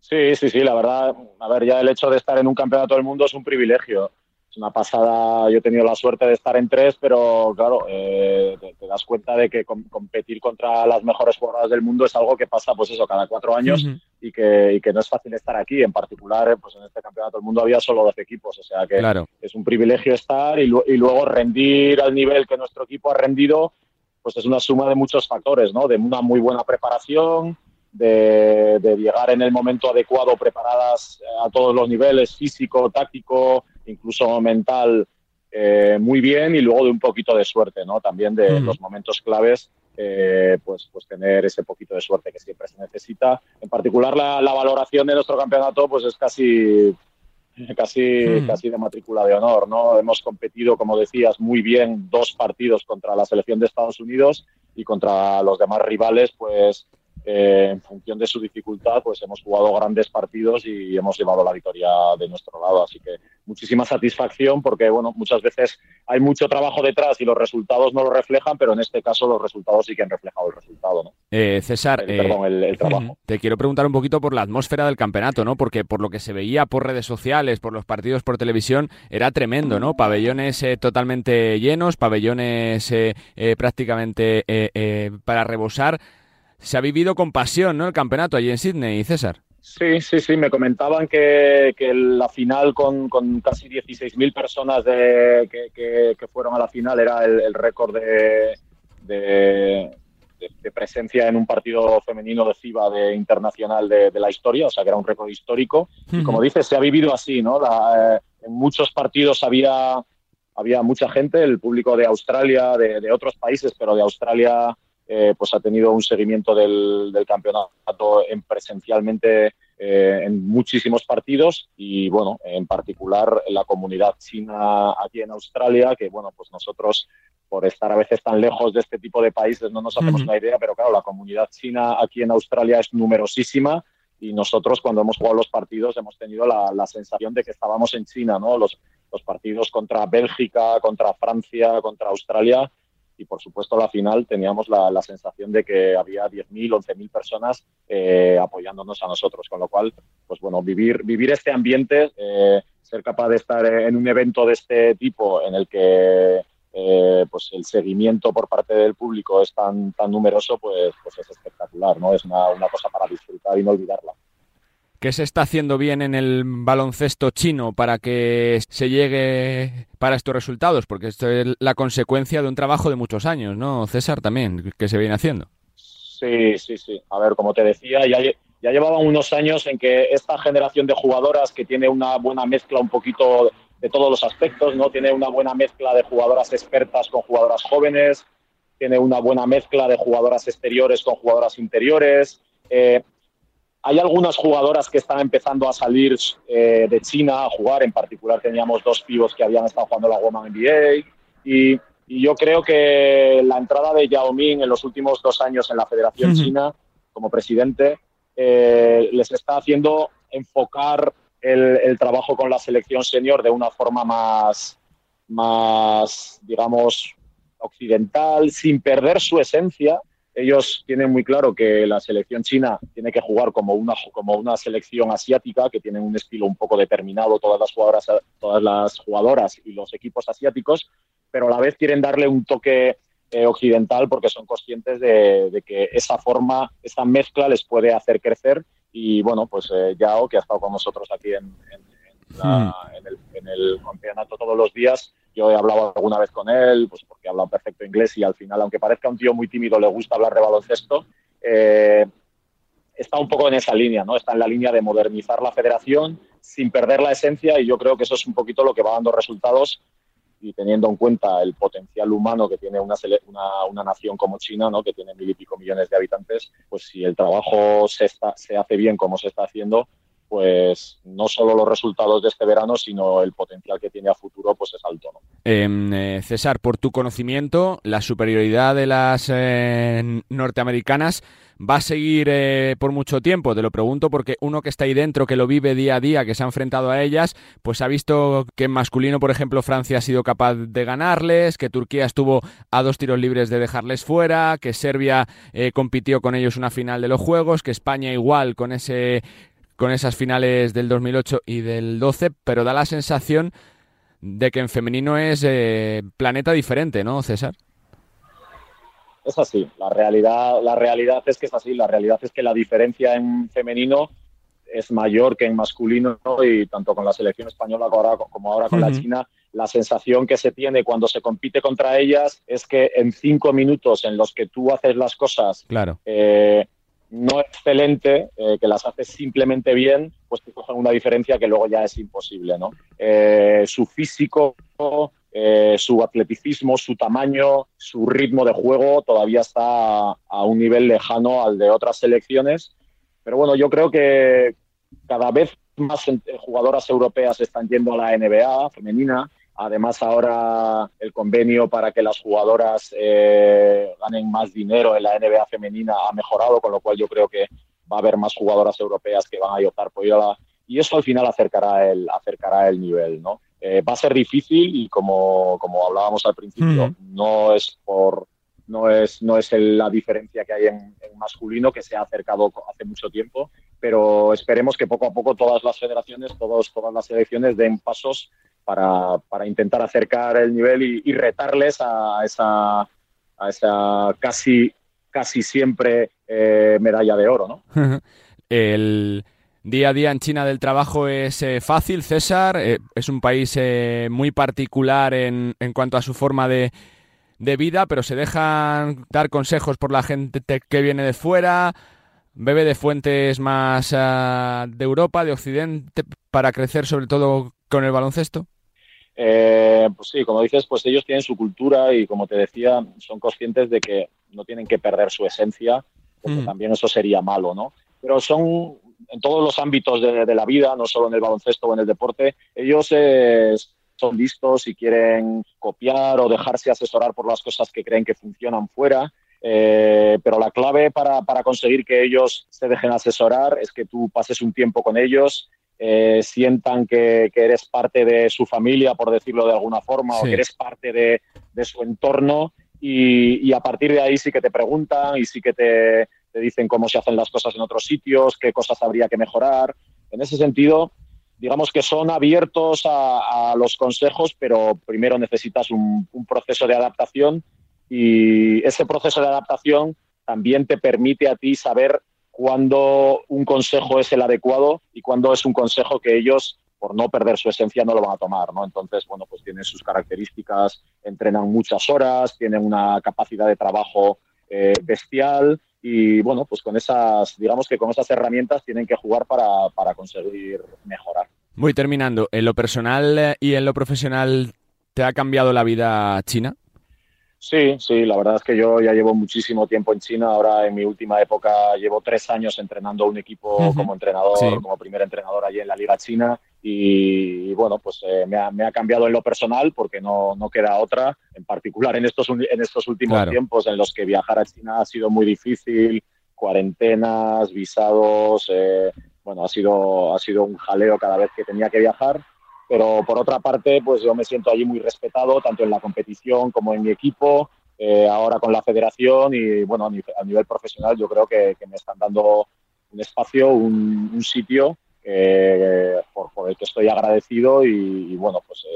Sí, sí, sí, la verdad, a ver, ya el hecho de estar en un campeonato del mundo es un privilegio. Es una pasada, yo he tenido la suerte de estar en tres, pero claro, eh, te, das cuenta de que competir contra las mejores jugadoras del mundo es algo que pasa, pues eso, cada cuatro años y, que, y, que, no es fácil estar aquí. En particular, pues en este campeonato del mundo había solo 12 equipos, o sea que es un privilegio estar y, y luego rendir al nivel que nuestro equipo ha rendido, pues es una suma de muchos factores, ¿no? De una muy buena preparación, de, llegar en el momento adecuado, preparadas eh, a todos los niveles, físico, táctico, incluso mental, eh, muy bien, y luego de un poquito de suerte, ¿no? También de los momentos claves, eh, pues, pues tener ese poquito de suerte que siempre se necesita. En particular, la, valoración de nuestro campeonato, pues es casi casi, casi de matrícula de honor, ¿no? Hemos competido, como decías, muy bien dos partidos contra la selección de Estados Unidos y contra los demás rivales, pues eh, en función de su dificultad, pues hemos jugado grandes partidos y hemos llevado la victoria de nuestro lado. Así que muchísima satisfacción porque, bueno, muchas veces hay mucho trabajo detrás y los resultados no lo reflejan, pero en este caso los resultados sí que han reflejado el resultado, ¿no? Eh, César, el, eh, trabajo. Te quiero preguntar un poquito por la atmósfera del campeonato, ¿no? Porque por lo que se veía por redes sociales, por los partidos por televisión, era tremendo, ¿no? Pabellones totalmente llenos, pabellones prácticamente para rebosar se ha vivido con pasión, ¿no? El campeonato allí en Sydney, César. Sí, sí, sí. Me comentaban que, la final con, casi 16.000 personas de, que, fueron a la final era el, récord de, de, presencia en un partido femenino de FIBA de internacional de, la historia, o sea que era un récord histórico. Y como dices, se ha vivido así, ¿no? Eh, en muchos partidos había, había mucha gente, el público de Australia, de otros países, pero de Australia eh, pues ha tenido un seguimiento del, campeonato en presencialmente eh, en muchísimos partidos y bueno, en particular la comunidad china aquí en Australia, que bueno, pues nosotros por estar a veces tan lejos de este tipo de países no nos hacemos una idea, pero claro, la comunidad china aquí en Australia es numerosísima y nosotros cuando hemos jugado los partidos hemos tenido la, sensación de que estábamos en China, ¿no? Los, los partidos contra Bélgica, contra Francia, contra Australia, y por supuesto la final teníamos la, sensación de que había 10.000, 11.000 personas eh, apoyándonos a nosotros, con lo cual, pues bueno, vivir, vivir este ambiente, eh, ser capaz de estar en un evento de este tipo en el que eh, pues el seguimiento por parte del público es tan, tan numeroso, pues, pues es espectacular, ¿no? Es una, una cosa para disfrutar y no olvidarla. ¿Qué se está haciendo bien en el baloncesto chino para que se llegue para estos resultados? Porque esto es la consecuencia de un trabajo de muchos años, ¿no, César? También, que se viene haciendo. Sí, sí, sí. A ver, como te decía, ya, ya llevaban unos años en que esta generación de jugadoras que tiene una buena mezcla un poquito de todos los aspectos, ¿no? Tiene una buena mezcla de jugadoras expertas con jugadoras jóvenes, tiene una buena mezcla de jugadoras exteriores con jugadoras interiores. Eh, hay algunas jugadoras que están empezando a salir eh, de China a jugar, en particular teníamos dos pibos que habían estado jugando la Woman NBA y, yo creo que la entrada de Yao Ming en los últimos dos años en la Federación China como presidente eh, les está haciendo enfocar el, trabajo con la selección senior de una forma más, más, digamos, occidental, sin perder su esencia, ellos tienen muy claro que la selección china tiene que jugar como una, como una selección asiática, que tienen un estilo un poco determinado, todas las jugadoras, todas las jugadoras y los equipos asiáticos, pero a la vez quieren darle un toque eh, occidental porque son conscientes de, que esa forma, esa mezcla les puede hacer crecer. Y bueno, pues eh, Yao, que ha estado con nosotros aquí en, hmm. en el campeonato todos los días, yo he hablado alguna vez con él, pues porque habla perfecto inglés y al final, aunque parezca un tío muy tímido, le gusta hablar de baloncesto. Eh, está un poco en esa línea, ¿no? Está en la línea de modernizar la federación sin perder la esencia y yo creo que eso es un poquito lo que va dando resultados y teniendo en cuenta el potencial humano que tiene una, una, una, nación como China, ¿no? que tiene mil y pico millones de habitantes, pues si el trabajo se, está, se hace bien como se está haciendo, pues no solo los resultados de este verano, sino el potencial que tiene a futuro, pues es alto. ¿no? Em, eh, César, por tu conocimiento, la superioridad de las eh, norteamericanas va a seguir eh, por mucho tiempo. Te lo pregunto porque uno que está ahí dentro, que lo vive día a día, que se ha enfrentado a ellas, pues ha visto que en masculino, por ejemplo, Francia ha sido capaz de ganarles, que Turquía estuvo a dos tiros libres de dejarles fuera, que Serbia compitió con ellos una final de los Juegos, que España igual con ese con esas finales del 2008 y del 12, pero da la sensación de que en femenino es eh, planeta diferente, ¿no, César? Es así, la realidad, la realidad es que es así, la realidad es que la diferencia en femenino es mayor que en masculino y tanto con la selección española como ahora con la China, la sensación que se tiene cuando se compite contra ellas es que en cinco minutos en los que tú haces las cosas claro. Eh, no excelente, eh, que las hace simplemente bien, pues te cogen una diferencia que luego ya es imposible, ¿no? Eh, su físico, eh, su atleticismo, su tamaño, su ritmo de juego todavía está a un nivel lejano al de otras selecciones. Pero bueno, yo creo que cada vez más jugadoras europeas están yendo a la NBA femenina. Además, ahora el convenio para que las jugadoras eh, ganen más dinero en la NBA femenina ha mejorado, con lo cual yo creo que va a haber más jugadoras europeas que van a optar por ir a la... Y eso al final acercará el, acercará el nivel, ¿no? Eh, va a ser difícil y como, como hablábamos al principio, no es por no es, no es la diferencia que hay en, masculino, que se ha acercado hace mucho tiempo, pero esperemos que poco a poco todas las federaciones, todos, todas las selecciones den pasos para, para intentar acercar el nivel y, retarles a esa, a esa casi, casi siempre eh, medalla de oro. ¿no? el día a día en China del trabajo es eh, fácil, César. Eh, es un país muy particular en, en cuanto a su forma de de vida, pero se dejan dar consejos por la gente que viene de fuera, bebe de fuentes más ah, de Europa, de Occidente, para crecer sobre todo con el baloncesto? Eh, pues sí, como dices, pues ellos tienen su cultura y como te decía, son conscientes de que no tienen que perder su esencia, porque mm. también eso sería malo, ¿no? Pero son en todos los ámbitos de, la vida, no solo en el baloncesto o en el deporte, ellos es, son listos y quieren copiar o dejarse asesorar por las cosas que creen que funcionan fuera. Eh, pero la clave para, conseguir que ellos se dejen asesorar es que tú pases un tiempo con ellos, eh, sientan que, eres parte de su familia, por decirlo de alguna forma, o que eres parte de, su entorno y, a partir de ahí sí que te preguntan y sí que te, te dicen cómo se hacen las cosas en otros sitios, qué cosas habría que mejorar. En ese sentido, digamos que son abiertos a, los consejos, pero primero necesitas un, proceso de adaptación y ese proceso de adaptación también te permite a ti saber cuándo un consejo es el adecuado y cuándo es un consejo que ellos, por no perder su esencia, no lo van a tomar, ¿no? Entonces, bueno, pues tienen sus características, entrenan muchas horas, tienen una capacidad de trabajo eh, bestial y bueno, pues con esas, digamos que con esas herramientas tienen que jugar para, para conseguir mejorar. Voy terminando. ¿En lo personal eh, y en lo profesional te ha cambiado la vida China? Sí, sí, la verdad es que yo ya llevo muchísimo tiempo en China. Ahora, en mi última época, llevo tres años entrenando un equipo como entrenador, como primer entrenador allí en la Liga China. Y, bueno, pues eh, me, ha, cambiado en lo personal porque no, no, queda otra. En particular en estos, en estos últimos tiempos en los que viajar a China ha sido muy difícil, cuarentenas, visados. Eh, bueno, ha sido, ha sido un jaleo cada vez que tenía que viajar pero por otra parte, pues yo me siento allí muy respetado, tanto en la competición como en mi equipo. eh, ahora con la federación y bueno, a nivel, profesional yo creo que, me están dando un espacio, un, sitio por, el que estoy agradecido y, bueno, pues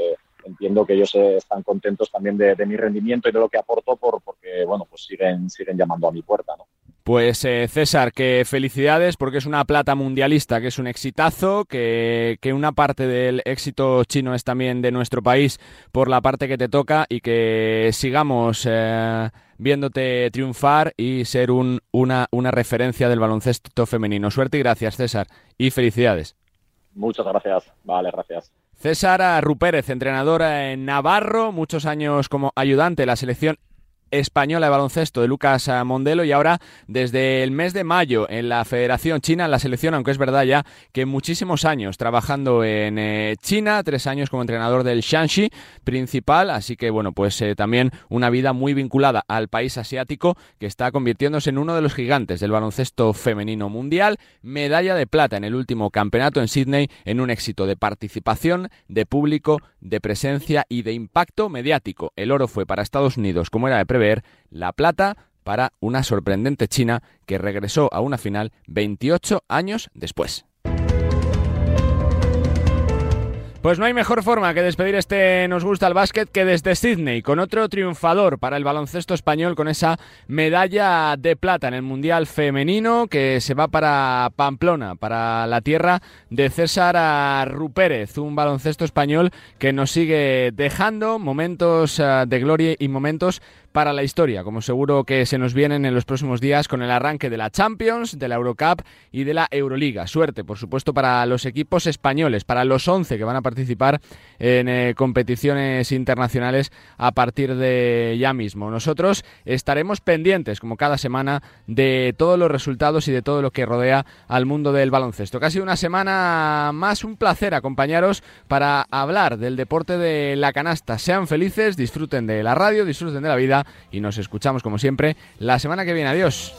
entiendo que ellos están contentos también de, de, mi rendimiento y de lo que aporto por, porque bueno, pues siguen, siguen llamando a mi puerta, ¿no? Pues eh, César, que felicidades porque es una plata mundialista, que es un exitazo, que, una parte del éxito chino es también de nuestro país por la parte que te toca y que sigamos eh, viéndote triunfar y ser un, una, una referencia del baloncesto femenino. Suerte y gracias César y felicidades. Muchas gracias. Vale, gracias. César Rupérez, entrenadora en Navarro, muchos años como ayudante de la selección Española de Baloncesto de Lucas Mondelo y ahora desde el mes de mayo en la Federación China, en la selección, aunque es verdad ya que muchísimos años trabajando en eh, China, tres años como entrenador del Shanxi principal, así que bueno, pues eh, también una vida muy vinculada al país asiático que está convirtiéndose en uno de los gigantes del baloncesto femenino mundial, medalla de plata en el último campeonato en Sydney en un éxito de participación, de público, de presencia y de impacto mediático. El oro fue para Estados Unidos, como era de la plata para una sorprendente China que regresó a una final 28 años después. Pues no hay mejor forma que despedir este Nos gusta el básquet que desde Sydney, con otro triunfador para el baloncesto español, con esa medalla de plata en el Mundial Femenino que se va para Pamplona, para la tierra de César Rupérez, un baloncesto español que nos sigue dejando momentos eh, de gloria y momentos para la historia, como seguro que se nos vienen en los próximos días con el arranque de la Champions, de la Eurocup y de la Euroliga. Suerte, por supuesto, para los equipos españoles, para los 11 que van a participar en eh, competiciones internacionales a partir de ya mismo. Nosotros estaremos pendientes, como cada semana, de todos los resultados y de todo lo que rodea al mundo del baloncesto. Casi una semana más, un placer acompañaros para hablar del deporte de la canasta. Sean felices, disfruten de la radio, disfruten de la vida y nos escuchamos como siempre la semana que viene. Adiós.